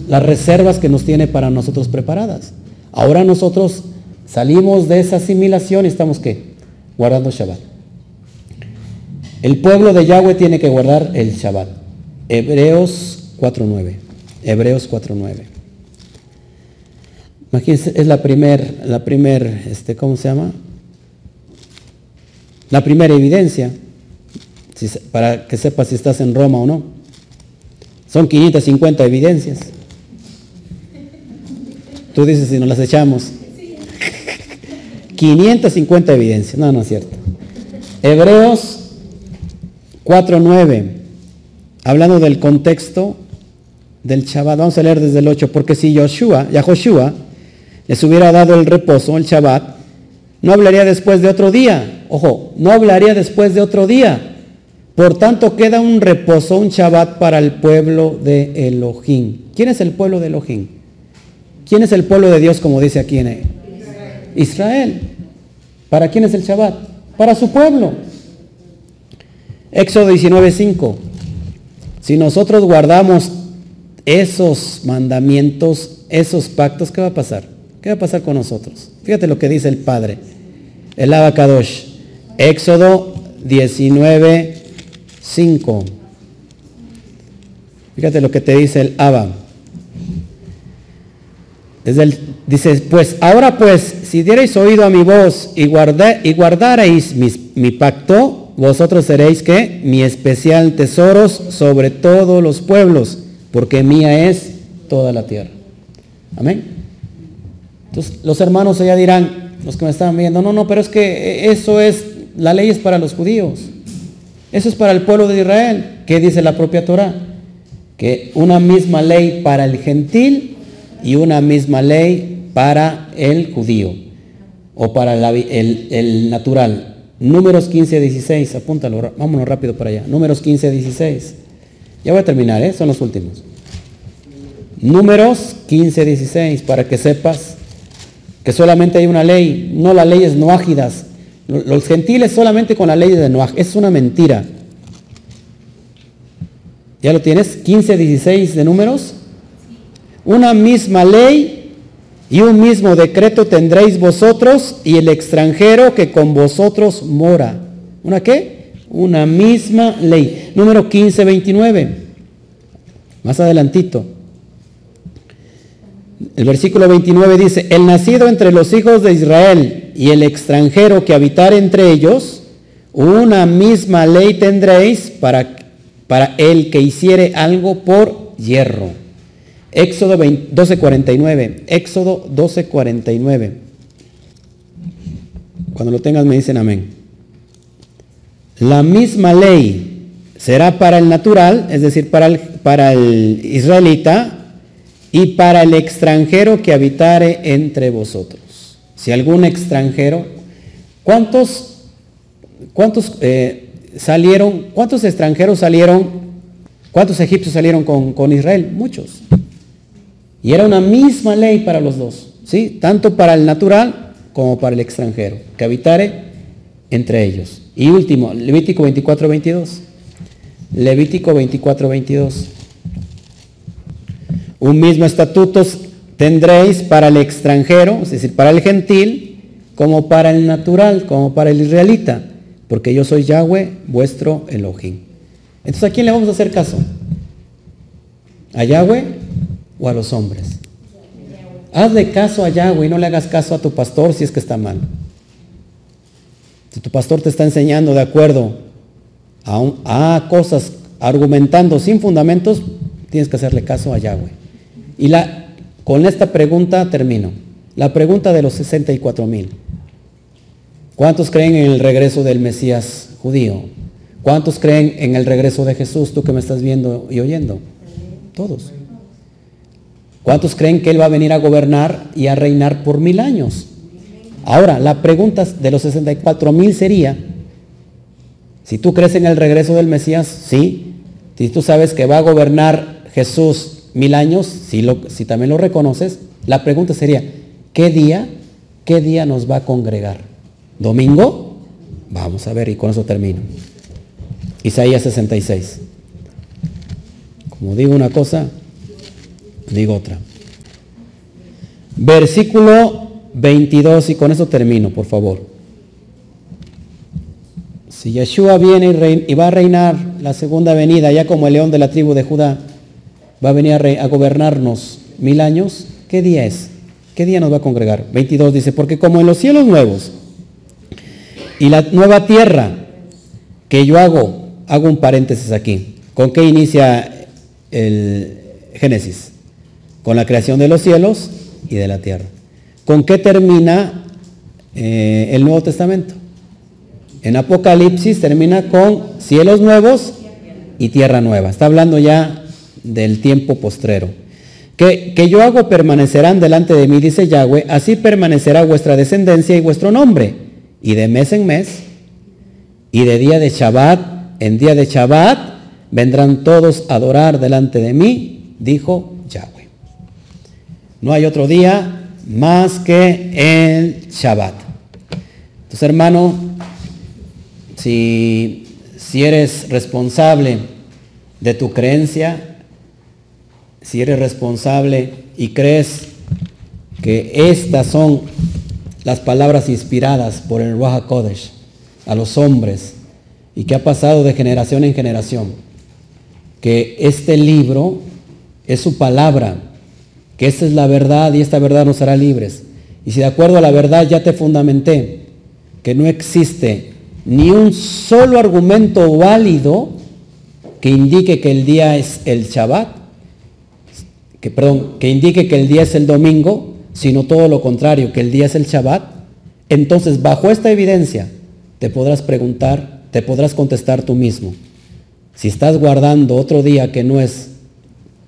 las reservas que nos tiene para nosotros preparadas. Ahora nosotros salimos de esa asimilación y estamos qué? Guardando Shabbat. El pueblo de Yahweh tiene que guardar el Shabbat. Hebreos 4.9. Hebreos 4.9. Imagínense, es la primer, la primer, este, ¿cómo se llama? La primera evidencia, para que sepas si estás en Roma o no. Son 550 evidencias. Tú dices si nos las echamos. 550 evidencias. No, no es cierto. Hebreos 4.9. Hablando del contexto del Shabbat. Vamos a leer desde el 8. Porque si Joshua, Yahoshua, les hubiera dado el reposo, el Shabbat, no hablaría después de otro día. Ojo, no hablaría después de otro día. Por tanto, queda un reposo, un Shabbat para el pueblo de Elohim. ¿Quién es el pueblo de Elohim? ¿Quién es el pueblo de Dios, como dice aquí en Israel? ¿Para quién es el Shabbat? Para su pueblo. Éxodo 19:5. Si nosotros guardamos esos mandamientos, esos pactos, ¿qué va a pasar? ¿Qué va a pasar con nosotros? Fíjate lo que dice el Padre. El Abacadosh. Éxodo 19:5. Fíjate lo que te dice el Abba. Dice, pues ahora pues, si dierais oído a mi voz y, y guardarais mi pacto, vosotros seréis que mi especial tesoros sobre todos los pueblos, porque mía es toda la tierra. Amén. Entonces los hermanos allá dirán, los que me están viendo, no, no, pero es que eso es, la ley es para los judíos. Eso es para el pueblo de Israel. ¿Qué dice la propia Torah? Que una misma ley para el gentil y una misma ley para el judío o para el, natural. Números 15, 16, apúntalo, vámonos rápido para allá. Números 15, 16. Ya voy a terminar, ¿eh? son los últimos. Números 15, 16, para que sepas que solamente hay una ley, no las leyes noágidas. Los gentiles solamente con la ley de Noaj, es una mentira. ¿Ya lo tienes? 15, 16 de números. Una misma ley y un mismo decreto tendréis vosotros y el extranjero que con vosotros mora. ¿Una qué? Una misma ley. Número 15, 29. Más adelantito. El versículo 29 dice, el nacido entre los hijos de Israel y el extranjero que habitar entre ellos, una misma ley tendréis para, para el que hiciere algo por hierro. Éxodo 12:49. Éxodo 12:49. Cuando lo tengas me dicen amén. La misma ley será para el natural, es decir, para el, para el israelita y para el extranjero que habitare entre vosotros. Si algún extranjero, ¿cuántos, cuántos eh, salieron, cuántos extranjeros salieron, cuántos egipcios salieron con, con Israel? Muchos. Y era una misma ley para los dos, ¿sí? Tanto para el natural como para el extranjero, que habitare entre ellos. Y último, Levítico 24, 22. Levítico 24, 22. Un mismo estatuto tendréis para el extranjero, es decir, para el gentil, como para el natural, como para el israelita, porque yo soy Yahweh, vuestro Elohim. Entonces, ¿a quién le vamos a hacer caso? ¿A Yahweh o a los hombres. Hazle caso a Yahweh y no le hagas caso a tu pastor si es que está mal. Si tu pastor te está enseñando de acuerdo a, cosas, argumentando sin fundamentos, tienes que hacerle caso a Yahweh. Y la, con esta pregunta termino. La pregunta de los 64 mil. ¿Cuántos creen en el regreso del Mesías judío? ¿Cuántos creen en el regreso de Jesús, tú que me estás viendo y oyendo? Todos. ¿Cuántos creen que Él va a venir a gobernar y a reinar por mil años? Ahora, la pregunta de los 64 mil sería, si tú crees en el regreso del Mesías, sí. Si tú sabes que va a gobernar Jesús mil años, si, si también lo reconoces, la pregunta sería, ¿qué día, qué día nos va a congregar? ¿Domingo? Vamos a ver y con eso termino. Isaías 66. Como digo una cosa, digo otra. Versículo 22 y con eso termino, por favor. Si Yeshua viene y, va a reinar la segunda venida, ya como el león de la tribu de Judá, va a venir a, a gobernarnos mil años, ¿qué día es? ¿Qué día nos va a congregar? 22 dice, porque como en los cielos nuevos y la nueva tierra que yo hago, hago un paréntesis aquí. ¿Con qué inicia el Génesis? Con la creación de los cielos y de la tierra. ¿Con qué termina eh, el Nuevo Testamento? En Apocalipsis termina con cielos nuevos y tierra nueva. Está hablando ya del tiempo postrero. Que, que, yo hago permanecerán delante de mí, dice Yahweh, así permanecerá vuestra descendencia y vuestro nombre. Y de mes en mes, y de día de Shabbat en día de Shabbat, vendrán todos a adorar delante de mí, dijo. No hay otro día más que el Shabbat. Entonces, hermano, si, si eres responsable de tu creencia, si eres responsable y crees que estas son las palabras inspiradas por el Ruach Kodesh a los hombres y que ha pasado de generación en generación, que este libro es su palabra, que esta es la verdad y esta verdad nos hará libres. Y si de acuerdo a la verdad ya te fundamenté que no existe ni un solo argumento válido que indique que el día es el Shabbat, que, perdón, que indique que el día es el domingo, sino todo lo contrario, que el día es el Shabbat, entonces bajo esta evidencia te podrás preguntar, te podrás contestar tú mismo. Si estás guardando otro día que no es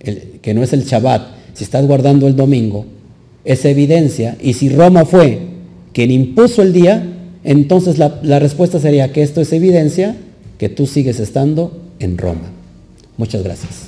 el, que no es el Shabbat, si estás guardando el domingo, es evidencia. Y si Roma fue quien impuso el día, entonces la, respuesta sería que esto es evidencia que tú sigues estando en Roma. Muchas gracias.